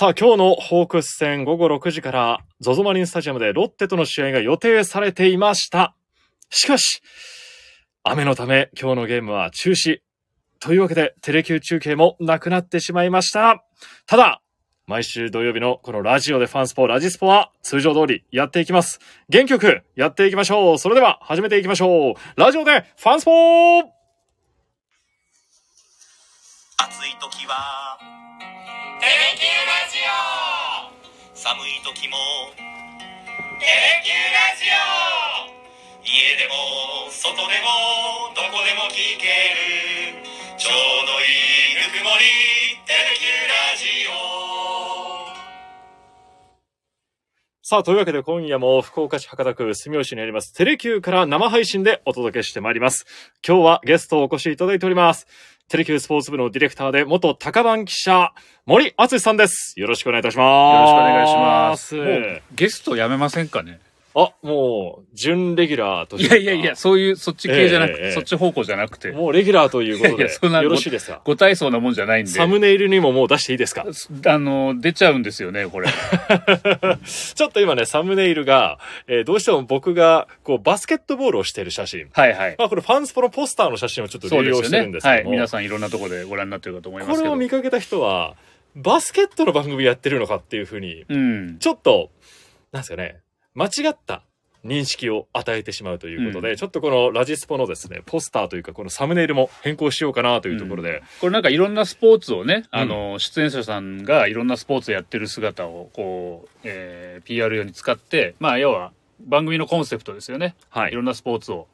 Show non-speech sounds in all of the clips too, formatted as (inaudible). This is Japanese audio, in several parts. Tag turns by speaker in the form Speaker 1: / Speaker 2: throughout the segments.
Speaker 1: さあ、今日のホークス戦午後6時から、ゾゾマリンスタジアムでロッテとの試合が予定されていました。しかし、雨のため今日のゲームは中止。というわけで、テレキュー中継もなくなってしまいました。ただ、毎週土曜日のこのラジオでファンスポ、ラジスポは通常通りやっていきます。元気よくやっていきましょう。それでは始めていきましょう。ラジオでファンスポー
Speaker 2: 暑い時は
Speaker 3: テレキューラジオ
Speaker 2: 寒い時も
Speaker 3: テレキューラジオ
Speaker 2: 家でも外でもどこでも聞けるちょうどいいぬくもりテレキューラジオ
Speaker 1: さあ、というわけで今夜も福岡市博多区住吉にありますテレキューから生配信でお届けしてまいります。今日はゲストをお越しいただいております。テレキュースポーツ部のディレクターで元高番記者、森敦さんです。よろしくお願いいたします。
Speaker 4: よろしくお願いします。
Speaker 1: も
Speaker 4: もうゲストやめませんかね？
Speaker 1: あ、もう、準レギュラーと
Speaker 4: い
Speaker 1: して。
Speaker 4: やいやいや、そういう、そっち系じゃなくて、
Speaker 1: ええええ
Speaker 4: そっち方向じゃなくて、
Speaker 1: もうレギュラーということで、
Speaker 4: いやいやそんな
Speaker 1: よろしいですか？
Speaker 4: ご体操なもんじゃないんで。
Speaker 1: サムネイルにももう出していいですか？
Speaker 4: あの、出ちゃうんですよね、これ。(laughs)
Speaker 1: ちょっと今ね、サムネイルが、えーどうしても僕が、こう、バスケットボールをしている写真。
Speaker 4: はいはい。
Speaker 1: まあ、これファンスポのポスターの写真をちょっと利用してるん
Speaker 4: ね。はい。
Speaker 1: ですけども。
Speaker 4: 皆さんいろんなところでご覧になってるかと思いますけど。
Speaker 1: これを見かけた人は、バスケットの番組やってるのかっていうふうに、
Speaker 4: うん。
Speaker 1: ちょっと、なんですかね、間違った認識を与えてしまうということで、
Speaker 4: うん。
Speaker 1: ちょっとこのラジスポのですね、ポスターというか、このサムネイルも変更しようかなというところで、
Speaker 4: これなんかいろんなスポーツをね、あの、出演者さんがいろんなスポーツやってる姿を、こう、えー PR 用に使って、まあ、要は番組のコンセプトですよね。
Speaker 1: はい。
Speaker 4: いろんなスポーツを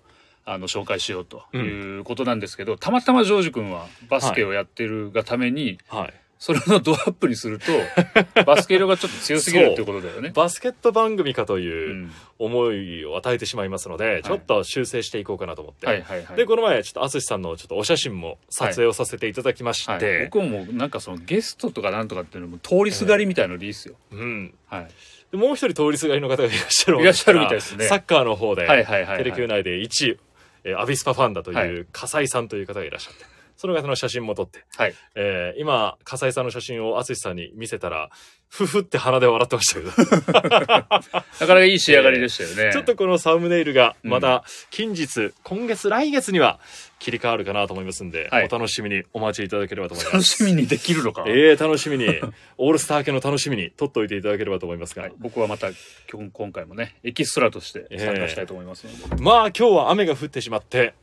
Speaker 4: あの紹介しようということなんですけど、たまたまジョージ君はバスケをやってるがために、
Speaker 1: はい。
Speaker 4: それのドアップにすると (laughs) バスケ色がちょっと強すぎるっていうことだよね。
Speaker 1: バスケット番組かといううん思いを与えてしまいますので、ちょっと修正していこうかなと思って。
Speaker 4: はいはいはい。
Speaker 1: で、この前、ちょっと、アスシさんのちょっとお写真も撮影をさせていただきまし
Speaker 4: はい
Speaker 1: て、
Speaker 4: 僕もなんかそのゲストとかなんとかっていうのも通りすがりみたいのでいいですよ。
Speaker 1: うん。
Speaker 4: はい。
Speaker 1: でもう一人通りすがりの方がいらっしゃる
Speaker 4: いらっしゃるみたいですね
Speaker 1: サッカーの方で、
Speaker 4: はいはいはいはい
Speaker 1: テレキュー内で1位、えーアビスパファンだと
Speaker 4: はい
Speaker 1: いう笠井さんという方がいらっしゃって、その方の写真も撮って、
Speaker 4: はい。
Speaker 1: えー今、笠井さんの写真を淳さんに見せたら、ふふって鼻で笑ってましたけど、(laughs)
Speaker 4: なかなかいい仕上がりでしたよね。
Speaker 1: ちょっとこのサムネイルがまた近日、今月来月には切り替わるかなと思いますんで、
Speaker 4: はい。
Speaker 1: お楽しみにお待ちいただければと思いま
Speaker 4: 楽
Speaker 1: す。
Speaker 4: しみにできるのか。
Speaker 1: ええ楽しみに、(laughs) オールスター系の楽しみに撮っておいていただければと思いますが、
Speaker 4: はい、僕はまた今日今回もねエキストラとして参加したいと思いますので、
Speaker 1: まあ今日は雨が降ってしまって、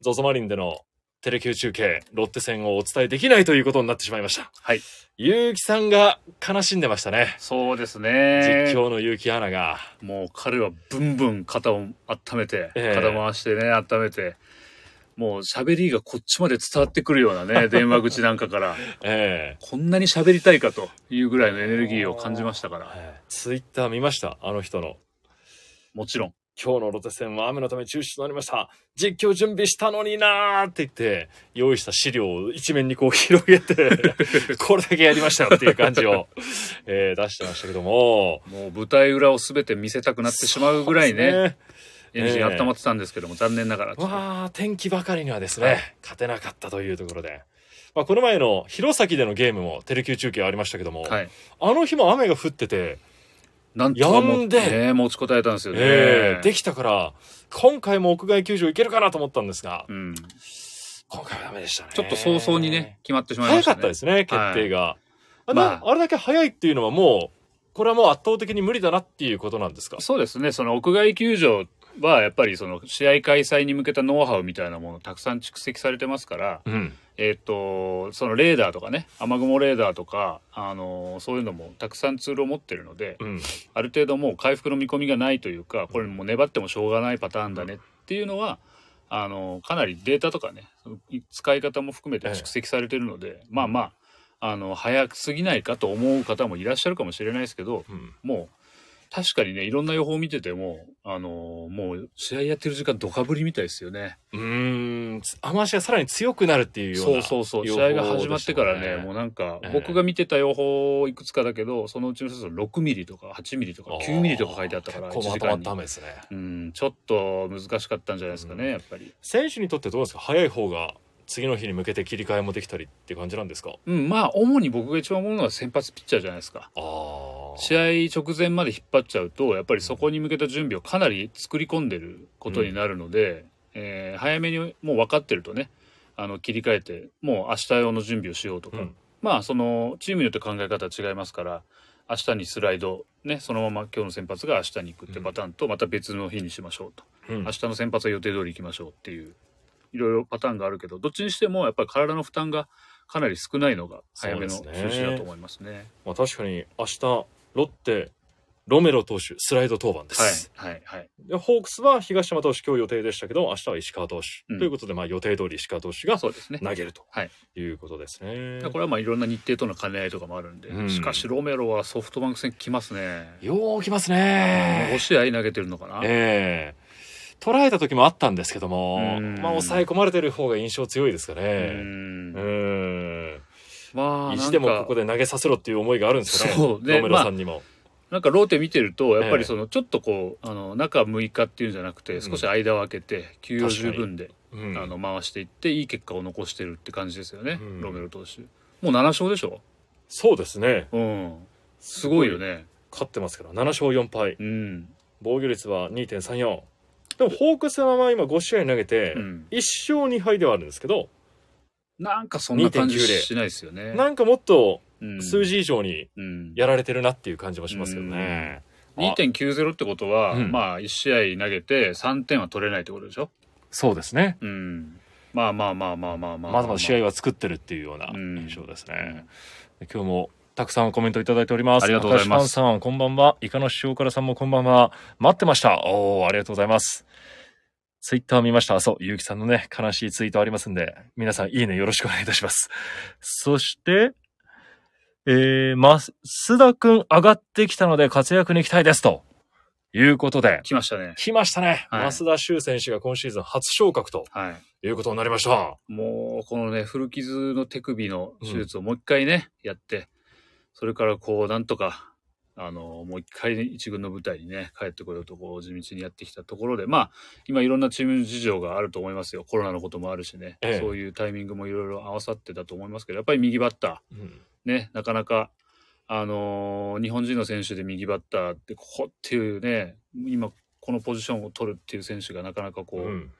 Speaker 1: ゾゾマリンでのテレキュー中継、ロッテ戦をお伝えできないということになってしまいました。
Speaker 4: はい。
Speaker 1: ゆうきさんが悲しんでましたね。
Speaker 4: そうですね
Speaker 1: 実況の結城アナが。
Speaker 4: もう彼はブンブン肩を温めて、
Speaker 1: ええ
Speaker 4: 肩回してね温めてもう喋りがこっちまで伝わってくるようなね (laughs) 電話口なんかから
Speaker 1: え
Speaker 4: こんなに喋りたいかというぐらいのエネルギーを感じましたから
Speaker 1: えツイッター見ました？あの人の。
Speaker 4: もちろん
Speaker 1: 今日のロッテ戦は雨のため中止となりました。実況準備したのになーって言って、用意した資料を一面にこう広げて、(laughs) これだけやりましたよっていう感じを、えー出してましたけども。
Speaker 4: もう舞台裏を全て見せたくなってしまうぐらいね
Speaker 1: ね
Speaker 4: エンジン温まってたんですけども、残念ながら
Speaker 1: わあ、天気ばかりにはですね、
Speaker 4: はい
Speaker 1: 勝てなかったというところで。まあ、この前の弘前でのゲームもテレキュー中継ありましたけども、
Speaker 4: はい
Speaker 1: あの日も雨が降ってて、
Speaker 4: なんとかもね持ちこたえたんですよね、
Speaker 1: えーできたから、今回も屋外球場行けるかなと思ったんですが、
Speaker 4: うん
Speaker 1: 今回はダメでしたね。
Speaker 4: ちょっと早々にね、決まってしまいま
Speaker 1: 早
Speaker 4: したね。
Speaker 1: かったですね、決定が。あ
Speaker 4: まあ
Speaker 1: なあれだけ早いっていうのはもう、これはもう圧倒的に無理だなっていうことなんですか？
Speaker 4: そうですね。その屋外球場はやっぱりその試合開催に向けたノウハウみたいなものたくさん蓄積されてますから、
Speaker 1: うん。
Speaker 4: えっ、と、そのレーダーとかね、雨雲レーダーとか、あのそういうのもたくさんツールを持ってるので、
Speaker 1: うん。
Speaker 4: ある程度もう回復の見込みがないというか、これもう粘ってもしょうがないパターンだねっていうのは、あのかなりデータとかね、使い方も含めて蓄積されてるので、まあまあ、あの、早すぎないかと思う方もいらっしゃるかもしれないですけど、
Speaker 1: うん。
Speaker 4: もう確かにねいろんな予報を見ててもあのーもう試合やってる時間ドカぶりみたいですよね。
Speaker 1: うーん。雨足がさらに強くなるっていうような。
Speaker 4: そうそうそう試合が始まってからねもう
Speaker 1: う
Speaker 4: なんか
Speaker 1: ええ
Speaker 4: 僕が見てた予報いくつかだけどそのうちの一つの6ミリとか8ミリとか9ミリとか書いてあったから1
Speaker 1: 結構まとまですね。
Speaker 4: うんちょっと難しかったんじゃないですかねやっぱり。
Speaker 1: 選手にとってどうですか？早い方が次の日に向けて切り替えもできたりって感じなんですか？
Speaker 4: うん、まあ、主に僕が一番思うのは先発ピッチャーじゃないですか。
Speaker 1: ああ
Speaker 4: 試合直前まで引っ張っちゃうと、やっぱりそこに向けた準備をかなり作り込んでることになるので、えー早めにもう分かってるとね、あの、切り替えて、もう明日用の準備をしようとか、
Speaker 1: うん。
Speaker 4: まあ、その、チームによって考え方は違いますから、明日にスライド、ね、そのまま今日の先発が明日に行くってパターンと、また別の日にしましょうと。
Speaker 1: うん。
Speaker 4: 明日の先発は予定通り行きましょうっていういろいろパターンがあるけどどっちにしてもやっぱり体の負担がかなり少ないのが早めの
Speaker 1: そうですね。
Speaker 4: 中止だと思いますね。
Speaker 1: まあ、確かに明日ロッテロメロ投手スライド登板です、
Speaker 4: はいはいはい。
Speaker 1: でホークスは東山投手今日予定でしたけど明日は石川投手、
Speaker 4: うん。
Speaker 1: ということでまあ予定通り石川投手が
Speaker 4: そうですね。
Speaker 1: 投げると
Speaker 4: はい。
Speaker 1: いうことですね、
Speaker 4: これはまあいろんな日程との兼ね合いとかもあるんで、
Speaker 1: うん。
Speaker 4: しかしロメロはソフトバンク戦来ますね。
Speaker 1: ようきます
Speaker 4: 5
Speaker 1: ね
Speaker 4: 試合投げてるのかな。
Speaker 1: ええ。捉えた時もあったんですけども
Speaker 4: うん。
Speaker 1: まあ抑え込まれてる方が印象強いですか
Speaker 4: う
Speaker 1: ね
Speaker 4: ん。
Speaker 1: うん
Speaker 4: まあ
Speaker 1: 意地でもここで投げさせろっていう思いがあるんですかね
Speaker 4: そう。ね
Speaker 1: ロメロさんにも、
Speaker 4: なんかローテ見てるとやっぱ
Speaker 1: ええ。
Speaker 4: りそのちょっとこうあの中6日っていうんじゃなくて少し間を空けて休養十分で
Speaker 1: うん。
Speaker 4: あの回していっていい結果を残してるって感じですよね、
Speaker 1: うん。
Speaker 4: ロメロ投手。もう7勝でしょ？
Speaker 1: そうですね。
Speaker 4: うん。すごいよね。
Speaker 1: 勝ってますから7勝4敗。
Speaker 4: うん、
Speaker 1: 防御率は2.34でもホークスは今5試合投げて
Speaker 4: うん、
Speaker 1: 1勝2敗ではあるんですけど、
Speaker 4: なんかそんな感じ
Speaker 1: 2.90
Speaker 4: しないですよね。
Speaker 1: なんかもっと
Speaker 4: うん。
Speaker 1: 数字以上に
Speaker 4: うん。
Speaker 1: やられてるなっていう感じもしますけどね、あ。
Speaker 4: 2.90ってことは、
Speaker 1: うん。
Speaker 4: まあ1試合投げて3点は取れないってことでしょ？
Speaker 1: そうですね。
Speaker 4: うん。まあまあまあまあまあまあ
Speaker 1: まだまだ試
Speaker 4: 合
Speaker 1: 合は作ってるっていうような
Speaker 4: うん
Speaker 1: 印象ですね、今日もたくさんコメントいただいております
Speaker 4: ありがとうございます
Speaker 1: さんこんばんはイカの塩辛さんもこんばんは待ってましたおおありがとうございますツイッター見ました。そう。ゆうきさんのね悲しいツイートありますんで皆さんいいねよろしくお願いいたします。そしてえー、増田くん上がってきたので活躍に期待です。ということで。
Speaker 4: 来ましたね。
Speaker 1: 来ましたね、
Speaker 4: はい。
Speaker 1: 増田修選手が今シーズン初昇格と
Speaker 4: はい。
Speaker 1: いうことになりました。
Speaker 4: もうこのね古傷の手首の手術をもう一回ね、やってそれからこうなんとかあのもう一回、ね、一軍の舞台にね帰ってこようとこう地道にやってきたところでまあ今いろんなチーム事情があると思いますよ。コロナのこともあるしね、
Speaker 1: ええ。
Speaker 4: そういうタイミングもいろいろ合わさってたと思いますけどやっぱり右バッタ
Speaker 1: うん。
Speaker 4: ーねなかなかあのー日本人の選手で右バッターってここっていうね今このポジションを取るっていう選手がなかなかこう、
Speaker 1: うん。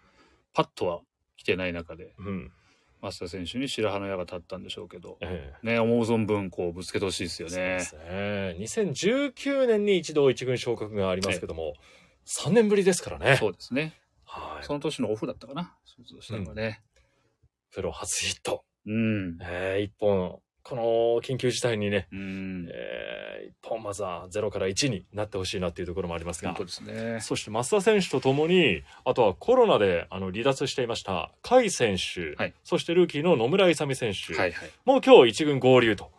Speaker 4: パッとは来てない中で。
Speaker 1: うん
Speaker 4: 増田選手に白羽の矢が立ったんでしょうけど、
Speaker 1: ええ
Speaker 4: ね、思う存分こうぶつけてほしいですよ
Speaker 1: そうで
Speaker 4: ね。
Speaker 1: すね。2019年に一度一軍昇格がありますけども、3年ぶりですからね。
Speaker 4: そうですね。
Speaker 1: はい
Speaker 4: そ。の年のオフだったかな。手術をしたのはね。
Speaker 1: プロ初ヒット。
Speaker 4: うん。
Speaker 1: えー、一本、この緊急事態にね、
Speaker 4: うん。
Speaker 1: えー、一本まずは0から1になってほしいなっていうところもありますが
Speaker 4: 本当。ですね。
Speaker 1: そして増田選手とともに、あとはコロナであの離脱していました甲斐選手、
Speaker 4: はい
Speaker 1: そしてルーキーの野村勇選手、
Speaker 4: はいはい。
Speaker 1: もう今日一軍合流と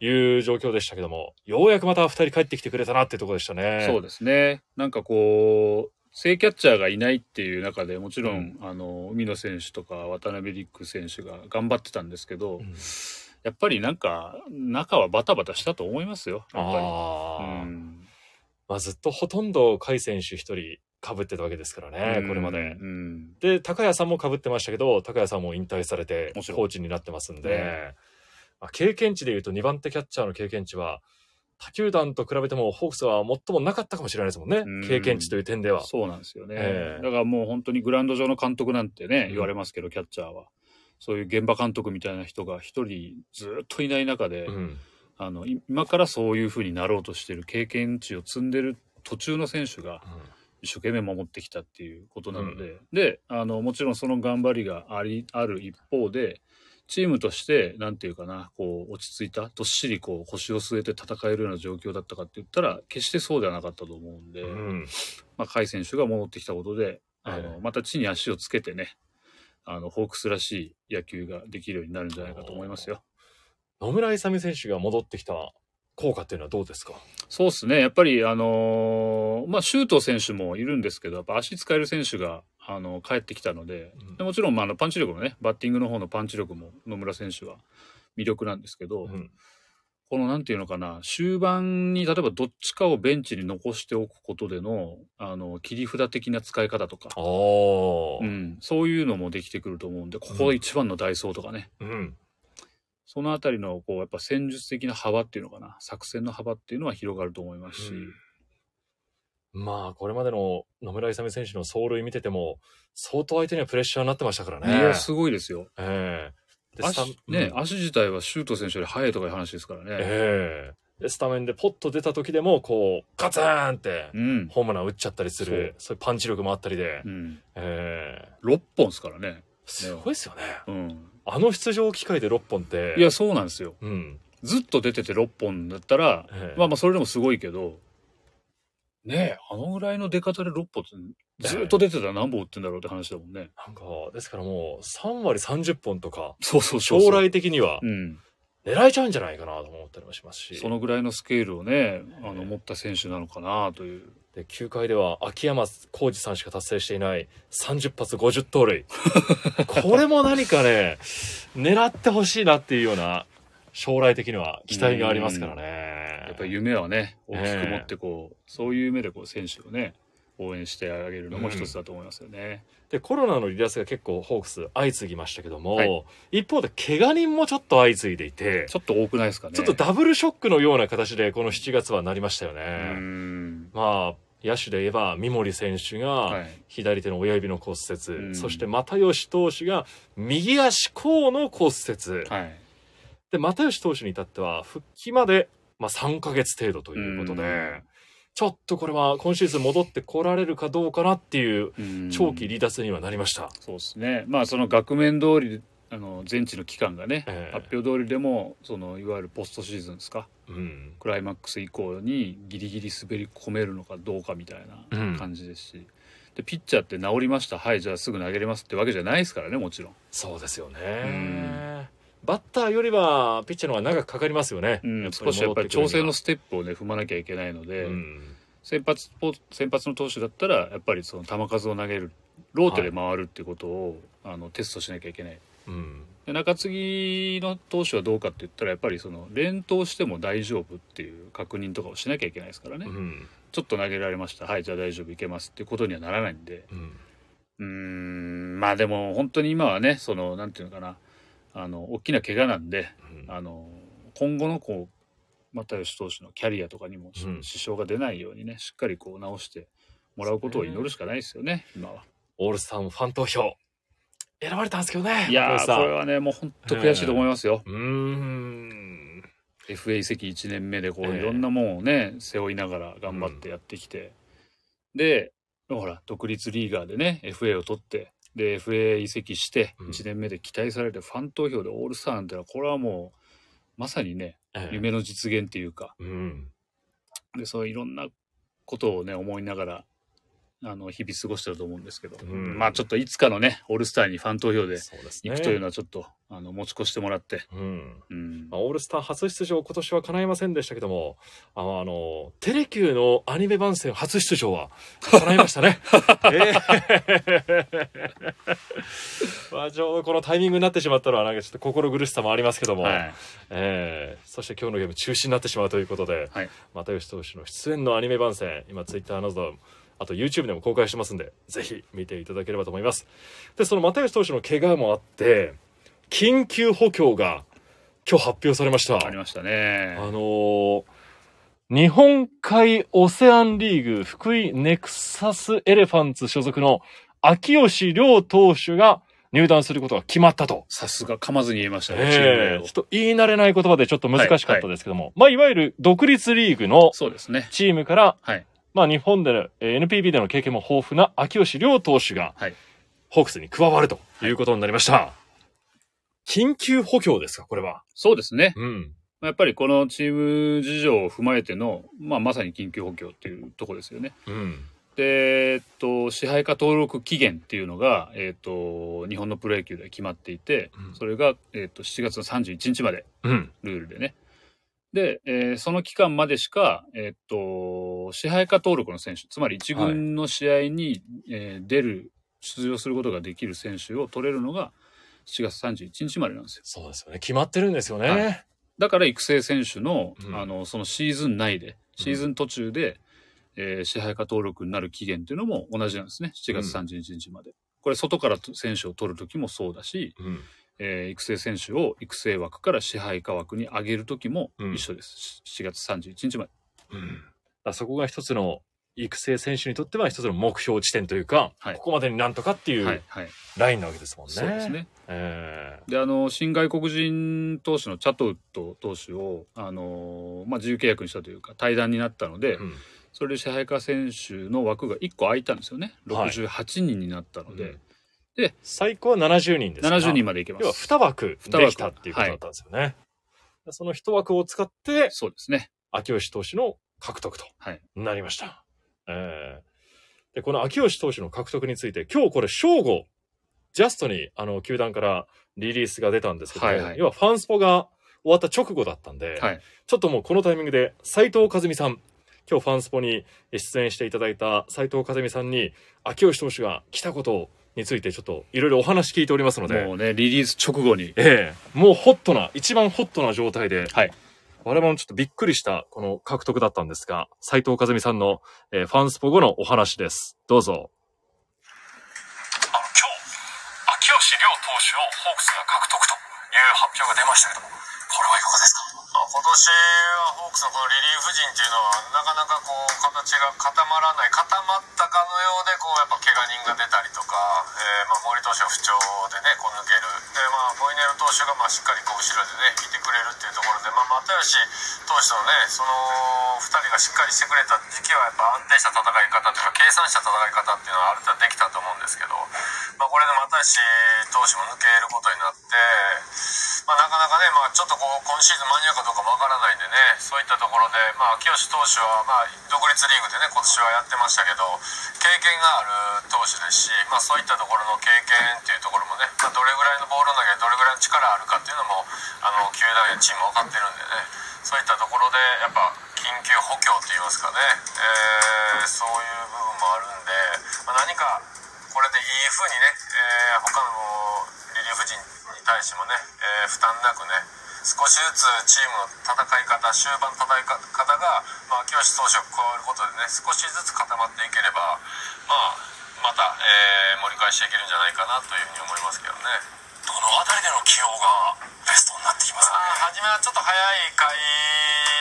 Speaker 1: いう状況でしたけども、ようやくまた2人帰ってきてくれたなっていうところでしたね。
Speaker 4: そうですね。なんかこう、正キャッチャーがいないっていう中でもちろん、あの海野選手とか渡辺陸選手が頑張ってたんですけど、
Speaker 1: うん
Speaker 4: やっぱりなんか中はバタバタしたと思いますよ。やっぱり。うん
Speaker 1: まあ、ずっとほとんど甲斐選手一人かぶってたわけですからね、これまで
Speaker 4: う。ん。
Speaker 1: で、高谷さんもかぶってましたけど、高谷さんも引退されてコーチになってますんで、
Speaker 4: ね
Speaker 1: まあ、経験値でいうと2番手キャッチャーの経験値は、他球団と比べてもホークスは最もなかったかもしれないですもんね
Speaker 4: うん。
Speaker 1: 経験値という点では。
Speaker 4: そうなんですよね、
Speaker 1: ええ
Speaker 4: だからもう本当にグラウンド上の監督なんてね、
Speaker 1: うん
Speaker 4: 言われますけどキャッチャーはそういう現場監督みたいな人が一人ずっといない中で、
Speaker 1: うん。
Speaker 4: あのい今からそういうふうになろうとしてる経験値を積んでる途中の選手が一生懸命守ってきたっていうことなので、であのもちろんその頑張りがありある一方でチームとしてなんていうかなこう落ち着いたどっしりこう腰を据えて戦えるような状況だったかって言ったら決してそうではなかったと思うんで、
Speaker 1: うん。
Speaker 4: まあ、甲斐選手が戻ってきたことで、あ
Speaker 1: え
Speaker 4: のまた地に足をつけてねあのホークスらしい野球ができるようになるんじゃないかと思いますよ。
Speaker 1: 野村勇選手が戻ってきた効果っていうのはどうですか？
Speaker 4: そうですねやっぱりあのーまあ周東選手もいるんですけどやっぱ足使える選手があの帰ってきたので
Speaker 1: うん
Speaker 4: でもちろん、まあ、あのパンチ力もねバッティングの方のパンチ力も野村選手は魅力なんですけど、
Speaker 1: うん。
Speaker 4: このなんていうのかな、終盤に例えばどっちかをベンチに残しておくことでの、あの、切り札的な使い方とか。うん、そういうのもできてくると思うんで、ここ一番のダイソーとかね、
Speaker 1: うん。
Speaker 4: そのあたりの、こう、やっぱ戦術的な幅っていうのかな、作戦の幅っていうのは広がると思いますし、
Speaker 1: まあ、これまでの野村勇選手の走塁見てても、相当相手にはプレッシャーになってましたからね。
Speaker 4: いや、すごいですよ。
Speaker 1: ええでスタ
Speaker 4: 足ね、
Speaker 1: うん
Speaker 4: 足自体はシュート選手より速いとかいう話ですからね。
Speaker 1: ええでスタメンでポッと出た時でも、こう、ガツーンって、
Speaker 4: うん。
Speaker 1: ホームラン打っちゃったりする、そういうパンチ力もあったりで、
Speaker 4: うん。
Speaker 1: ええ
Speaker 4: 6本ですからね。
Speaker 1: すごいですよね。
Speaker 4: うん。
Speaker 1: あの出場機会で6本って、
Speaker 4: いや、そうなんですよ。
Speaker 1: うん。
Speaker 4: ずっと出てて6本だったら、
Speaker 1: ええ
Speaker 4: まあまあそれでもすごいけど、ねえ、あのぐらいの出方で6本って、ずっと出てたら何本打ってんだろうって話だもんね。
Speaker 1: なんか、ですからもう、3割30本とか、
Speaker 4: そうそうそう。
Speaker 1: 将来的には
Speaker 4: うん。
Speaker 1: 狙えちゃうんじゃないかなと思ったりもしますし。
Speaker 4: そのぐらいのスケールをね、あの、
Speaker 1: ええ
Speaker 4: 持った選手なのかなという。
Speaker 1: で、9回では秋山浩二さんしか達成していない30発50盗塁。(laughs) これも何かね、狙ってほしいなっていうような、将来的には期待がありますからね。
Speaker 4: やっぱり夢はね、大き
Speaker 1: ええ
Speaker 4: く持ってこう、そういう夢でこう、選手をね、応援してあげるのも一つだと思いますよね。
Speaker 1: で、コロナの離脱が結構ホークス相次ぎましたけども、
Speaker 4: はい
Speaker 1: 一方で怪我人もちょっと相次いでいて、
Speaker 4: ちょっと多くないですかね。
Speaker 1: ちょっとダブルショックのような形でこの7月はなりましたよね。まあ、野手で言えば三森選手が
Speaker 4: はい。
Speaker 1: 左手の親指の骨折、
Speaker 4: うん
Speaker 1: そして又吉投手が右足甲の骨折、
Speaker 4: はい。
Speaker 1: で又吉投手に至っては復帰まで、まあ、3ヶ月程度ということで、
Speaker 4: うん
Speaker 1: ちょっとこれは今シーズン戻ってこられるかどうかなっていう
Speaker 4: うん。
Speaker 1: 長期離脱にはなりました。
Speaker 4: そうですね。まあその額面通りあの全治の期間がね、
Speaker 1: ええ。
Speaker 4: 発表通りでもそのいわゆるポストシーズンですか？
Speaker 1: うん。
Speaker 4: クライマックス以降にギリギリ滑り込めるのかどうかみたい
Speaker 1: うん。
Speaker 4: な感じですし、でピッチャーって治りました。はいじゃあすぐ投げれますってわけじゃないですからねもちろん、
Speaker 1: そうですよね。
Speaker 4: ん
Speaker 1: バッターよりはピッチャーの方が長くかかりますよね。
Speaker 4: うん、少しやっぱり調整のステップをね踏まなきゃいけないので、
Speaker 1: うん。
Speaker 4: 先発ポ先発の投手だったらやっぱりその球数を投げるローテで回るっていうことを、あのテストしなきゃいけない。
Speaker 1: うん。
Speaker 4: で中継ぎの投手はどうかって言ったらやっぱりその連投しても大丈夫っていう確認とかをしなきゃいけないですからね、
Speaker 1: うん。
Speaker 4: ちょっと投げられました。はいじゃあ大丈夫いけますっていうことにはならないんで。
Speaker 1: うん。
Speaker 4: まあでも本当に今はねそのなんていうのかなあの大きな怪我なんで
Speaker 1: うん。
Speaker 4: あの今後のこう又吉投手のキャリアとかにも
Speaker 1: うん。
Speaker 4: 支障が出ないようにねしっかりこう直してもらうことを祈るしかないですよね今は。
Speaker 1: オールスターもファン投票選ばれたんですけどね。
Speaker 4: いやこれはねもう本当悔しいと思いますよ。
Speaker 1: うーん。
Speaker 4: FA 移籍1年目でこう
Speaker 1: ええ
Speaker 4: いろんなもんをね背負いながら頑張ってやってきて、でほら独立リーガーでね FA を取ってで FA 移籍して
Speaker 1: うん。
Speaker 4: 1年目で期待されてファン投票でオールスターなんてのはこれはもうまさにね
Speaker 1: ええ。
Speaker 4: 夢の実現っていうか。
Speaker 1: うん。
Speaker 4: でそういろんなことをね思いながらあの日々過ごしてると思うんですけど、
Speaker 1: うん。
Speaker 4: まあちょっといつかのねオールスターにファン投票で。行くというのはちょっとあの持ち越してもらって、
Speaker 1: うん。
Speaker 4: うん。
Speaker 1: まあ、オールスター初出場今年は叶いませんでしたけどもあのあのテレキューのアニメ番宣初出場は叶いましたね。え (laughs) え (laughs) まあちょうどこのタイミングになってしまったのはなんかちょっと心苦しさもありますけども、
Speaker 4: はい。
Speaker 1: ええ。そして今日のゲーム中止になってしまうということで、
Speaker 4: はい。
Speaker 1: 又吉投手の出演のアニメ番宣今ツイッターなどあと YouTube でも公開してますんでぜひ見ていただければと思いますでその又吉投手の怪我もあって緊急補強が今日発表されました
Speaker 4: ありましたね。
Speaker 1: あのー日本海オセアンリーグ福井ネクサスエレファンツ所属の秋吉亮投手が入団することが決まったと。
Speaker 4: さすが噛まずに言えましたね、チー
Speaker 1: ちょっと言い慣れない言葉でちょっと難しかったですけども、まあいわゆる独立リーグの。チームから、
Speaker 4: はい。
Speaker 1: まあ日本での、えー NPB での経験も豊富な秋吉亮投手が、
Speaker 4: はい
Speaker 1: ホークスに加わるということになりました。緊急補強ですか、これは？
Speaker 4: そうですね。
Speaker 1: うん。
Speaker 4: やっぱりこのチーム事情を踏まえての、まあまさに緊急補強っていうところですよね。
Speaker 1: うん。
Speaker 4: で、えっと、支配下登録期限っていうのが、えっと、日本のプロ野球で決まっていて、
Speaker 1: うん
Speaker 4: それが、えっと、7月の31日まで、
Speaker 1: うん。
Speaker 4: ルールでね。で、えーその期間までしか、えっと、支配下登録の選手、つまり一軍の試合に、えー出る、出場することができる選手を取れるのが7月31日までなんですよ。
Speaker 1: そうですよね。決まってるんですよね。
Speaker 4: はだから育成選手の、
Speaker 1: うん
Speaker 4: あの、そのシーズン内で、シーズン途中で、えー支配下登録になる期限っていうのも同じなんですね。7月31日まで。これ、外から選手を取るときもそうだし、
Speaker 1: うん。
Speaker 4: えー育成選手を育成枠から支配下枠に上げるときも
Speaker 1: うん
Speaker 4: 一緒です。7月31日まで。
Speaker 1: うん。だからそこが一つの育成選手にとっては一つの目標地点というか、
Speaker 4: はい
Speaker 1: ここまでになんとかってい
Speaker 4: はいうはい。
Speaker 1: ラインなわけですもんね。
Speaker 4: そうです。ね。
Speaker 1: え
Speaker 4: で、あの、新外国人投手のチャトウッド投手を、あの、まあ、自由契約にしたというか、対談になったので、
Speaker 1: えうん
Speaker 4: それで支配下選手の枠が1個空いたんですよね。
Speaker 1: はい
Speaker 4: 68人になったので、
Speaker 1: 最高は70人ですか
Speaker 4: 70人までいけま
Speaker 1: 要は
Speaker 4: す。
Speaker 1: 2枠
Speaker 4: 二枠
Speaker 1: できたっていうことだったんですよね。その1枠を使って、
Speaker 4: そうですね。
Speaker 1: 秋吉投手の獲得と
Speaker 4: はい。
Speaker 1: なりました。えーで、この秋吉投手の獲得について、今日これ正午、ジャストに、あの、球団からリリースが出たんですけども、
Speaker 4: はいはい
Speaker 1: 要はファンスポが終わった直後だったんで、
Speaker 4: はい。
Speaker 1: ちょっともうこのタイミングで、斉藤和美さん、今日ファンスポに出演していただいた斉藤和美さんに、秋吉投手が来たことについてちょっといろいろお話聞いておりますので、
Speaker 4: もうね、リリース直後に。
Speaker 1: ええもうホットな、一番ホットな状態で、
Speaker 4: はい。
Speaker 1: 我々もちょっとびっくりしたこの獲得だったんですが、斉藤和美さんの、えーファンスポ後のお話です。どうぞ。
Speaker 2: あの今日秋吉亮投手をホークスが獲得という発表が出ましたけどもこれはいかがですか？今年はホークスのこのリリーフ陣っていうのはなかなかこう形が固まらない固まったかのようでこうやっぱ怪我人が出たりとか、えーまあ、森投手が不調でねこう抜ける。で、まあ、モイネロ投手がまあしっかりこう後ろでねいてくれるっていうところで、まあ、又吉投手のねその2人がしっかりしてくれた時期はやっぱ安定した戦い方というか計算した戦い方っていうのはある程度できたと思うんですけど、まあ、これで又吉投手も抜けることになって、まあ、なかなかね、まあ、ちょっとこう今シーズン間に合うかどうかもわからないんでねそういったところで、まあ、秋吉投手は、まあ、独立リーグでね今年はやってましたけど経験がある投手ですし、まあ、そういったところの経験っていうところもね、まあ、どれぐらいのボール投げどれぐらいの力あるかっていうのもあの球団やチーム分かってるんでねそういったところでやっぱ緊急補強って言いますかね、えーそういう部分もあるんで、まあ、何かこれでいい風にね、えー他のリリーフ陣に対してもね、負担なくね少しずつチームの戦い方終盤の戦い方が、まあ、秋吉投手が加わることでね少しずつ固まっていければ、まあ、また、えー盛り返していけるんじゃないかなというふうに思いますけどね。どの辺りでの起用がベストになってきますかね？初めはちょっと早い回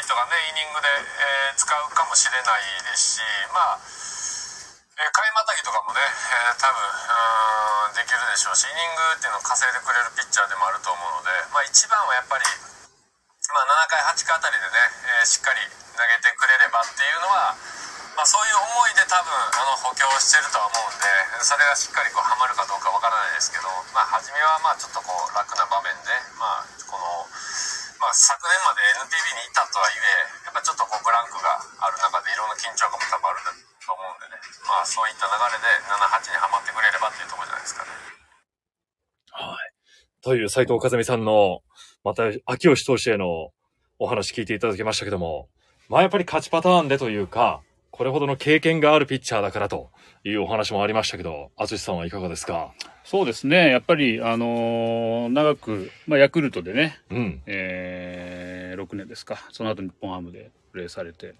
Speaker 2: とかねイニングで、えー使うかもしれないですしまあえー、回またぎとかもね、えー多分できるでしょうしイニングっていうのを稼いでくれるピッチャーでもあると思うので、まあ、一番はやっぱり、まあ、7回8回あたりでね、えーしっかり投げてくれればっていうのは、まあ、そういう思いで多分あの補強してるとは思うんでそれがしっかりこうはまるかどうかわからないですけど、まあ、初めはまあちょっとこう楽な場面で、まあ、この。まあ、昨年まで NPB にいたとはいえやっぱちょっとこうブランクがある中でいろんな緊張感も多分あるんでねまあそういった流れで78にはまってくれればっていうところじゃないですかね。
Speaker 1: はい。という斉藤和美さんの、また秋吉投手へのお話聞いていただきましたけども、まあやっぱり勝ちパターンでというか、これほどの経験があるピッチャーだからというお話もありましたけど、淳さんはいかがですか？
Speaker 4: そうですね。やっぱり、あのー長く、まあ、ヤクルトでね、
Speaker 1: うん。
Speaker 4: えー、6年ですか。その後日本ハムでプレーされて、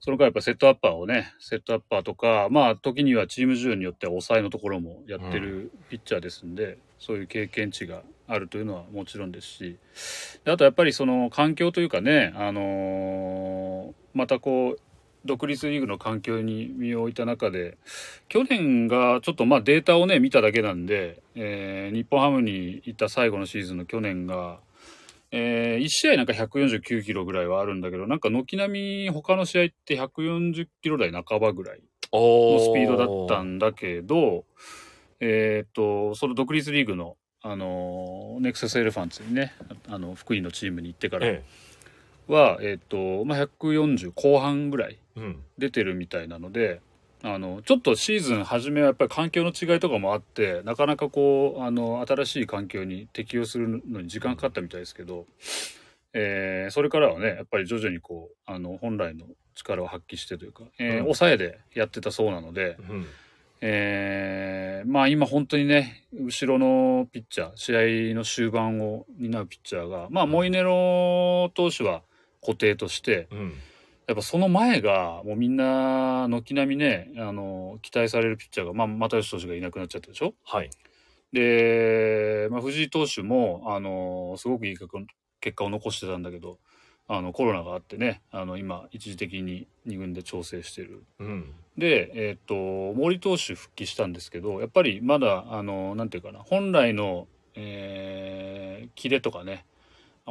Speaker 4: その間やっぱセットアッパーをね、セットアッパーとか、まあ時にはチーム順によっては抑えのところもやってるピッチャーですんで、そういう経験値があるというのはもちろんですし、であとやっぱりその環境というかね、あのーまたこう、独立リーグの環境に身を置いた中で、去年がちょっとまあデータをね、見ただけなんで、えー日本ハムにいた最後のシーズンの去年が、え1試合なんか149キロぐらいはあるんだけど、なんか軒並み他の試合って140キロ台半ばぐらい
Speaker 1: お
Speaker 4: のスピードだったんだけど、えっと、その独立リーグの、あの、ネクサスエレファンツにね、あの、福井のチームに行ってから
Speaker 1: え
Speaker 4: は、えっと、まあ、140後半ぐらい。出てるみたいなので、あの、ちょっとシーズン初めはやっぱり環境の違いとかもあって、なかなかこう、あの、新しい環境に適応するのに時間かかったみたいですけど、えーそれからはね、やっぱり徐々にこう、あの、本来の力を発揮してというか、えー
Speaker 1: うん
Speaker 4: 抑えでやってたそうなので、
Speaker 1: うん。
Speaker 4: えーまあ今本当にね、後ろのピッチャー、試合の終盤を担うピッチャーが、まあモイネロ投手は固定として、
Speaker 1: うん。
Speaker 4: やっぱその前がもうみんな軒並みね、あの、期待されるピッチャーが、まあ又吉投手がいなくなっちゃったでしょ？
Speaker 1: はい。
Speaker 4: で、まあ藤井投手も、あの、すごくいい結果を残してたんだけど、あのコロナがあってね、あの今一時的に2軍で調整してる
Speaker 1: うん。
Speaker 4: で、えっと森投手復帰したんですけどやっぱりまだあのなんていうかな本来の、えーキレとかね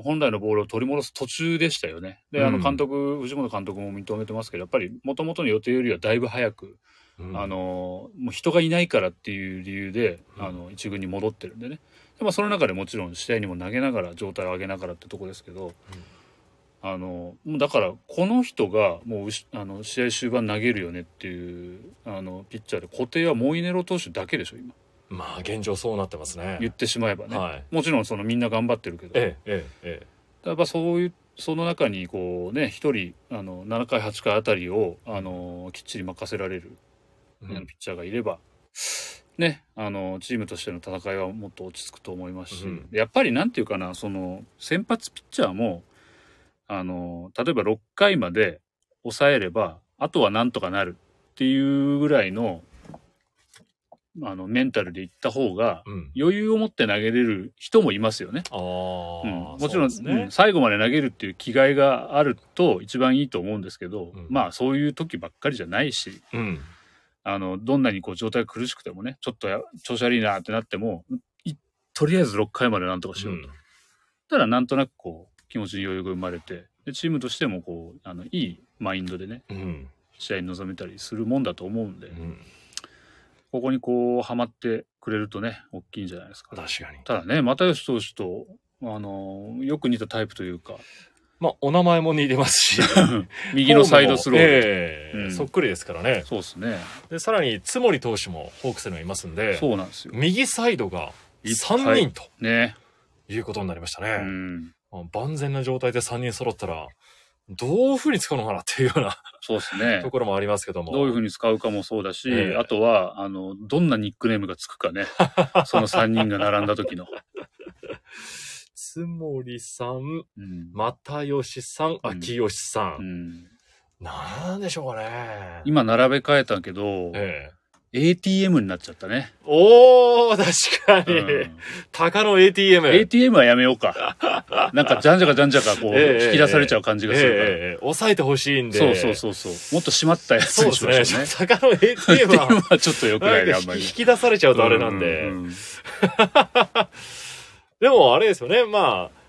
Speaker 4: 本来のボールを取り戻す途中でしたよね。で、あ
Speaker 1: うん
Speaker 4: の監督、藤本監督も認めてますけど、やっぱり元々の予定よりはだいぶ早く、
Speaker 1: うん
Speaker 4: あ、の、もう人がいないからっていう理由で、
Speaker 1: うん
Speaker 4: あの、一軍に戻ってるんでね。でまあ、その中でもちろん試合にも投げながら、状態を上げながらってとこですけど、あの、もうだから、この人がもうあの、試合終盤投げるよねっていう、あの、ピッチャーで固定はモイネロ投手だけでしょ、今。
Speaker 1: まあ、現状そうなってますね。
Speaker 4: 言ってしまえばね。
Speaker 1: はい。
Speaker 4: もちろんそのみんな頑張ってるけど、
Speaker 1: ええ、ええ、え
Speaker 4: やっぱそういうその中にこうね一人あの7回8回あたりをあのきっちり任せられる、ピッチャーがいれば、ねあのチームとしての戦いはもっと落ち着くと思いますし、
Speaker 1: うん
Speaker 4: やっぱりなんていうかなその先発ピッチャーもあの例えば6回まで抑えればあとはなんとかなるっていうぐらいのあのメンタルでいった方が
Speaker 1: うん。
Speaker 4: 余裕を持って投げれる人もいますよね。うん、もちろん、
Speaker 1: ね
Speaker 4: うん。最後まで投げるっていう気概があると一番いいと思うんですけど、
Speaker 1: うん
Speaker 4: まあそういう時ばっかりじゃないし
Speaker 1: うん。
Speaker 4: あのどんなにこう状態が苦しくてもねちょっとや調子悪いなってなってもいとりあえず6回までなんとかしようと。たらなんとなくこう気持ちに余裕が生まれてでチームとしてもこうあのいいマインドでね
Speaker 1: うん。
Speaker 4: 試合に臨めたりするもんだと思うんで、
Speaker 1: うん。
Speaker 4: ここにこうハマってくれるとね大きいんじゃないですか。
Speaker 1: 確かに。
Speaker 4: ただね又吉投手とあのよく似たタイプというか
Speaker 1: まあ、お名前も似てますし。(laughs)
Speaker 4: 右のサイドスローで、
Speaker 1: ええ
Speaker 4: うん
Speaker 1: そっくりですからね。
Speaker 4: そうですね
Speaker 1: で、さらに、津森投手もホークスにはいますんで、
Speaker 4: そうなんですよ
Speaker 1: 右サイドが
Speaker 4: いっぱ
Speaker 1: 3
Speaker 4: い
Speaker 1: 人と
Speaker 4: ね
Speaker 1: いうことになりました
Speaker 4: う
Speaker 1: ね。
Speaker 4: ん
Speaker 1: まあ万全な状態で3人揃ったら、どういうふうに使うのかなっていうような
Speaker 4: そうですね。(laughs)
Speaker 1: ところもありますけども。
Speaker 4: どういうふうに使うかもそうだし、
Speaker 1: ええ。
Speaker 4: あとはあのどんなニックネームがつくかね。(laughs) その3人が並んだ時の、
Speaker 1: 津森さん、
Speaker 4: うん。
Speaker 1: 又吉さん、秋吉さ。
Speaker 4: うんん、
Speaker 1: なんでしょうかね。
Speaker 4: 今並べ替えたけど、
Speaker 1: ええ
Speaker 4: ATM になっちゃったね、
Speaker 1: おー、確かに。
Speaker 4: うん。
Speaker 1: 鷹の ATM。
Speaker 4: ATM はやめようか。(laughs) なんかじゃんじゃかじゃんじゃかこう
Speaker 1: ええ
Speaker 4: 引き出されちゃう感じがするから、
Speaker 1: ええええ抑えてほしいんで。
Speaker 4: そうそうそうそう。もっと締まったやつ
Speaker 1: そう
Speaker 4: にしましょうね。
Speaker 1: ですね。鷹の ATM は。
Speaker 4: ATM はちょっと良くないねあんまり
Speaker 1: 引き出されちゃうとあれなんで。
Speaker 4: ううん (laughs)
Speaker 1: でもあれですよね。まあ、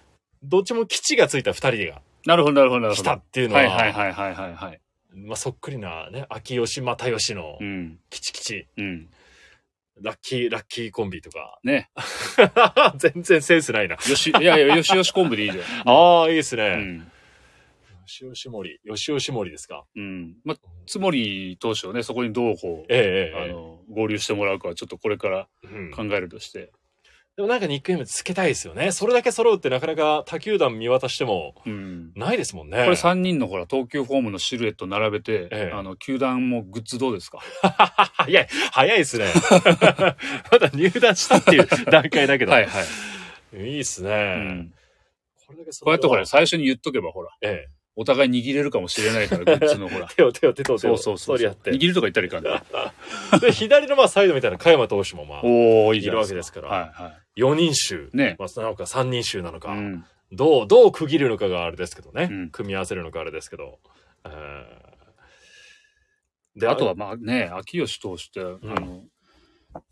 Speaker 1: どっちも基地がついた二人が。
Speaker 4: なるほどなるほどなる
Speaker 1: 来
Speaker 4: ほど。
Speaker 1: たっていうのは、
Speaker 4: はいはいはいはいはいはい
Speaker 1: まあそっくりなね、秋吉又吉の
Speaker 4: うん
Speaker 1: 基地基地、
Speaker 4: うん
Speaker 1: ラッキー、ラッキーコンビとか。
Speaker 4: ね (laughs)
Speaker 1: 全然センスないな。
Speaker 4: よしいやいやよしよし昆布でいいじゃん (laughs)
Speaker 1: ああ、いいですね。
Speaker 4: うん
Speaker 1: 吉吉森。吉吉森ですか？
Speaker 4: うんま津森投手をねそこにどうこう
Speaker 1: ええ
Speaker 4: あの合流してもらうかはちょっとこれから考えるとして、
Speaker 1: でもなんかニックネームつけたいですよね。それだけ揃うってなかなか他球団見渡しても
Speaker 4: うん、
Speaker 1: ないですもんね。
Speaker 4: これ3人のほら投球フォームのシルエット並べて、
Speaker 1: ええ
Speaker 4: あの球団もグッズどうですか？
Speaker 1: 早 (laughs) い、早いですね。(laughs) まだ入団したっていう (laughs) 段階だけど。
Speaker 4: はいはい、
Speaker 1: いいっすね。
Speaker 4: うん、
Speaker 1: これだけ
Speaker 4: こうやってほら
Speaker 1: え
Speaker 4: 最初に言っとけばほら
Speaker 1: え。
Speaker 4: お互い握れるかもしれないからグッズのほら
Speaker 1: 手を手を手と手を
Speaker 4: そうそうそう。握るとか言ったらいかんね
Speaker 1: で、左のまあサイドみたいな加山投手もまあ、
Speaker 4: おおい
Speaker 1: るわけですから
Speaker 4: はいは
Speaker 1: 4人衆。
Speaker 4: いね。
Speaker 1: まあ、なのか3人衆なのか、
Speaker 4: うん。
Speaker 1: どう、どう区切るのかがあれですけどね。
Speaker 4: うん。
Speaker 1: 組み合わせるのかあれですけど。えー。で、
Speaker 4: あとは、まあね秋吉投手って、あの